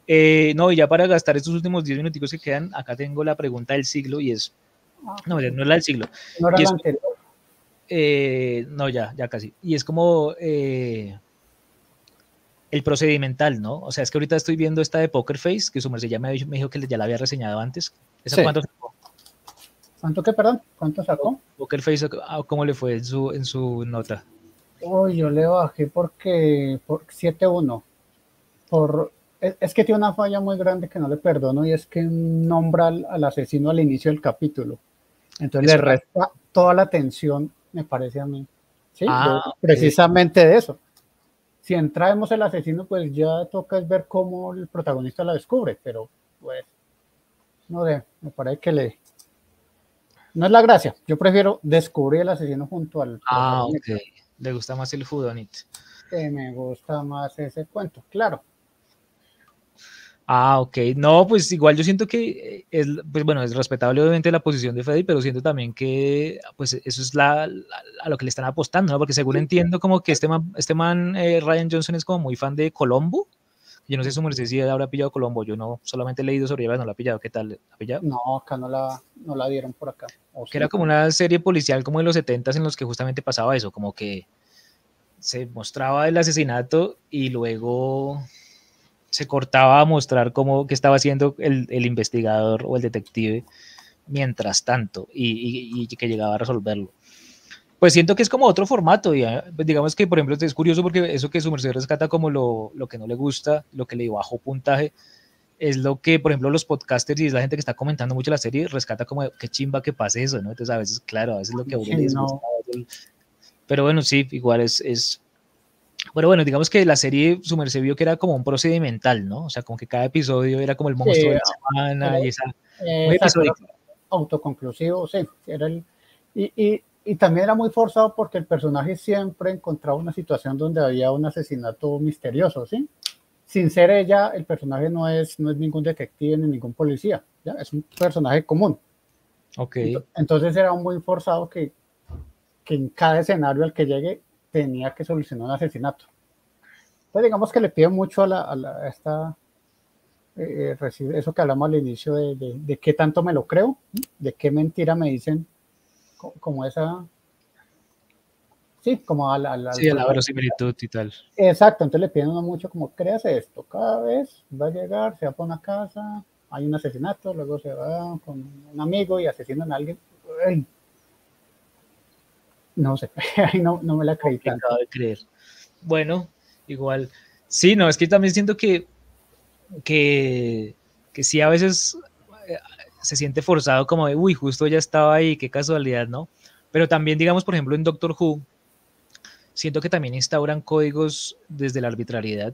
Eh, no, y ya para gastar estos últimos 10 minuticos que quedan, acá tengo la pregunta del siglo y es, ah. no, no es la del siglo. No era la anterior. Eh, no, ya, ya casi. Y es como eh, el procedimental, ¿no? O sea, es que ahorita estoy viendo esta de Poker Face, que su merced ya me, dijo que ya la había reseñado antes. ¿Esa cuánto sacó? ¿Cuánto qué, perdón? ¿Cuánto sacó? Poker Face, ah, ¿cómo le fue en su, en su nota? Uy, yo le bajé porque, por 7-1. Por, es, que tiene una falla muy grande que no le perdono y es que nombra al, asesino al inicio del capítulo. Entonces le resta toda la atención me parece a mí. Sí, ah, precisamente de eso. Si entramos el asesino, pues ya toca ver cómo el protagonista la descubre, pero pues, no sé, me parece que le... No es la gracia, yo prefiero descubrir el asesino junto al... Ah, ok. Le gusta más el Judonit. Que me gusta más ese cuento, claro. Ah, ok. No, pues igual yo siento que es, pues bueno, es respetable obviamente la posición de Freddy, pero siento también que pues eso es la, a lo que le están apostando, ¿no? Porque según entiendo como que este man, este man eh, Ryan Johnson es como muy fan de Colombo. Yo no sé su merced si habrá pillado Colombo, yo no solamente he leído sobre ella, no la ha pillado, ¿qué tal? ¿La pillado? No, acá no la, no la dieron por acá. que era como una serie policial como de los 70 en los que justamente pasaba eso, como que se mostraba el asesinato y luego se cortaba a mostrar cómo que estaba haciendo el, el investigador o el detective mientras tanto y, y, que llegaba a resolverlo. Pues siento que es como otro formato, y ah, pues digamos que por ejemplo es curioso porque eso que su merced rescata como lo, lo que no le gusta, lo que le bajó puntaje, es lo que, por ejemplo, los podcasters y es la gente que está comentando mucho la serie, rescata como qué chimba que pase eso, ¿no? Entonces a veces, claro, a veces lo que a uno le Pero bueno, sí, igual es, es, bueno, bueno, digamos que la serie su merced vio que era como un procedimental, ¿no? O sea, como que cada episodio era como el monstruo de la semana y esa. autoconclusivo, sí. Era el, y, y, y, también era muy forzado porque el personaje siempre encontraba una situación donde había un asesinato misterioso, ¿sí? Sin ser ella, el personaje no es, no es ningún detective ni ningún policía, ¿ya? Es un personaje común. Ok. Entonces era muy forzado que, que en cada escenario al que llegue tenía que solucionar un asesinato. Pues digamos que le pide mucho a, la, a, esta, eh, eh, eso que hablamos al inicio de, de, qué tanto me lo creo, de qué mentira me dicen, como esa, sí, como a la, sí, a la verosimilitud y tal. Exacto, entonces le piden uno mucho como, créase esto, cada vez va a llegar, se va por una casa, hay un asesinato, luego se va con un amigo y asesinan a alguien. No sé, no, no me la creí tanto. de creer. Bueno, igual. Sí, no, es que también siento que, que, que sí a veces se siente forzado como de, uy, justo ya estaba ahí, qué casualidad, ¿no? Pero también, digamos, por ejemplo, en Doctor Who, siento que también instauran códigos desde la arbitrariedad,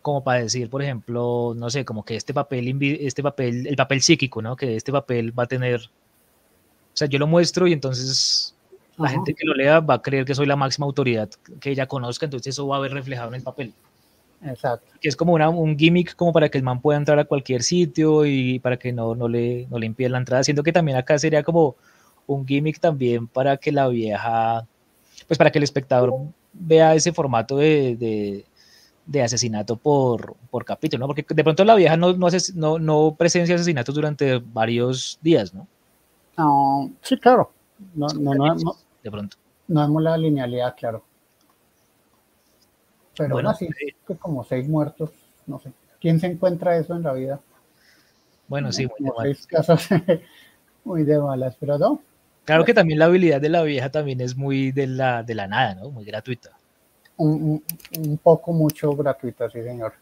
como para decir, por ejemplo, no sé, como que este papel, este papel, el papel psíquico, ¿no? Que este papel va a tener, o sea, yo lo muestro y entonces la gente que lo lea va a creer que soy la máxima autoridad que ella conozca, entonces eso va a ver reflejado en el papel. Exacto. Que es como una, un gimmick como para que el man pueda entrar a cualquier sitio y para que no, no, le, no le impida la entrada, siendo que también acá sería como un gimmick también para que la vieja, pues para que el espectador vea ese formato de, de, de asesinato por, por capítulo, ¿no? Porque de pronto la vieja no, no, no, no presencia asesinatos durante varios días, ¿no? No, sí, claro. No, no, no, de pronto. No vemos la linealidad, claro. Pero bueno, así eh, que como seis muertos, no sé. ¿Quién se encuentra eso en la vida? Bueno, sí, muy de malas. Casos muy de malas, pero no. Claro que también la habilidad de la vieja también es muy de la, de la nada, ¿no? Muy gratuita. Un, poco mucho gratuita, sí, señor.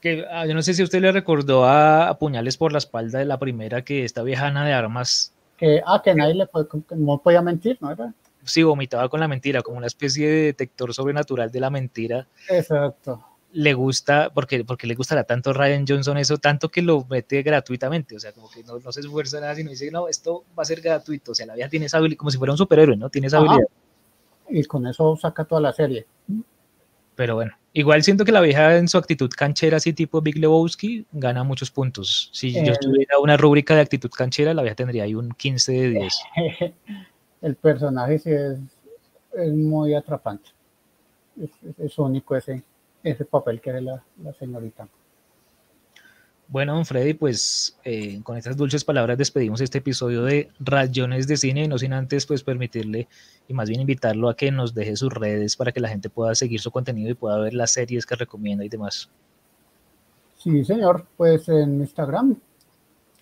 Que, ah, yo no sé si usted le recordó a, Puñales por la espalda de la primera que esta vieja Ana de Armas que, ah, que nadie le no podía mentir, ¿no era? Sí, vomitaba con la mentira, como una especie de detector sobrenatural de la mentira. Exacto. le gusta, porque, porque le gustará tanto Ryan Johnson eso, tanto que lo mete gratuitamente, o sea, como que no, no se esfuerza nada, sino dice, no, esto va a ser gratuito, o sea, la vieja tiene esa habilidad, como si fuera un superhéroe, ¿no? Tiene esa Ajá. habilidad. Y con eso saca toda la serie. Pero bueno, igual siento que la vieja en su actitud canchera, así tipo Big Lebowski, gana muchos puntos. Si yo El- tuviera una rúbrica de actitud canchera, la vieja tendría ahí un 15 de 10. El personaje sí es, es muy atrapante. Es, es- es único ese, ese papel que hace la, la señorita. Bueno, don Freddy, pues eh, con estas dulces palabras despedimos este episodio de Rayones de Cine, no sin antes pues permitirle y más bien invitarlo a que nos deje sus redes para que la gente pueda seguir su contenido y pueda ver las series que recomienda y demás. Sí, señor. Pues en Instagram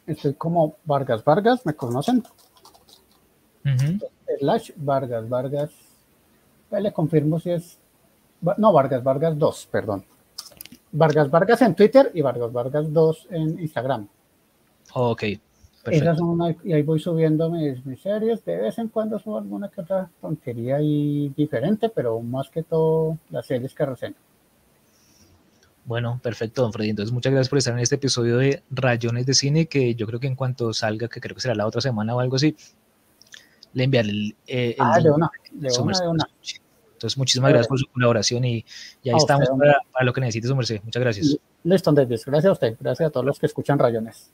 estoy como Vargas Vargas, ¿me conocen? Slash Vargas Vargas. Ya le confirmo si es. No, Vargas Vargas 2, perdón. Vargas Vargas en Twitter y Vargas Vargas 2 en Instagram. Ok, Esas perfecto. son una- y ahí voy subiendo mis, mis series. De vez en cuando subo alguna que otra tontería y diferente, pero más que todo las series que reseño. Bueno, perfecto, don Freddy. Entonces, muchas gracias por estar en este episodio de Rayones de Cine, que yo creo que en cuanto salga, que creo que será la otra semana o algo así, le enviaré el, eh, el Ah, de link una, de su una, merced. de una. Entonces, muchísimas gracias por su colaboración y, y ahí A estamos usted, para, para lo que necesite su merced. Muchas gracias. Listo, Davis. Gracias a usted. Gracias a todos los que escuchan Rayones.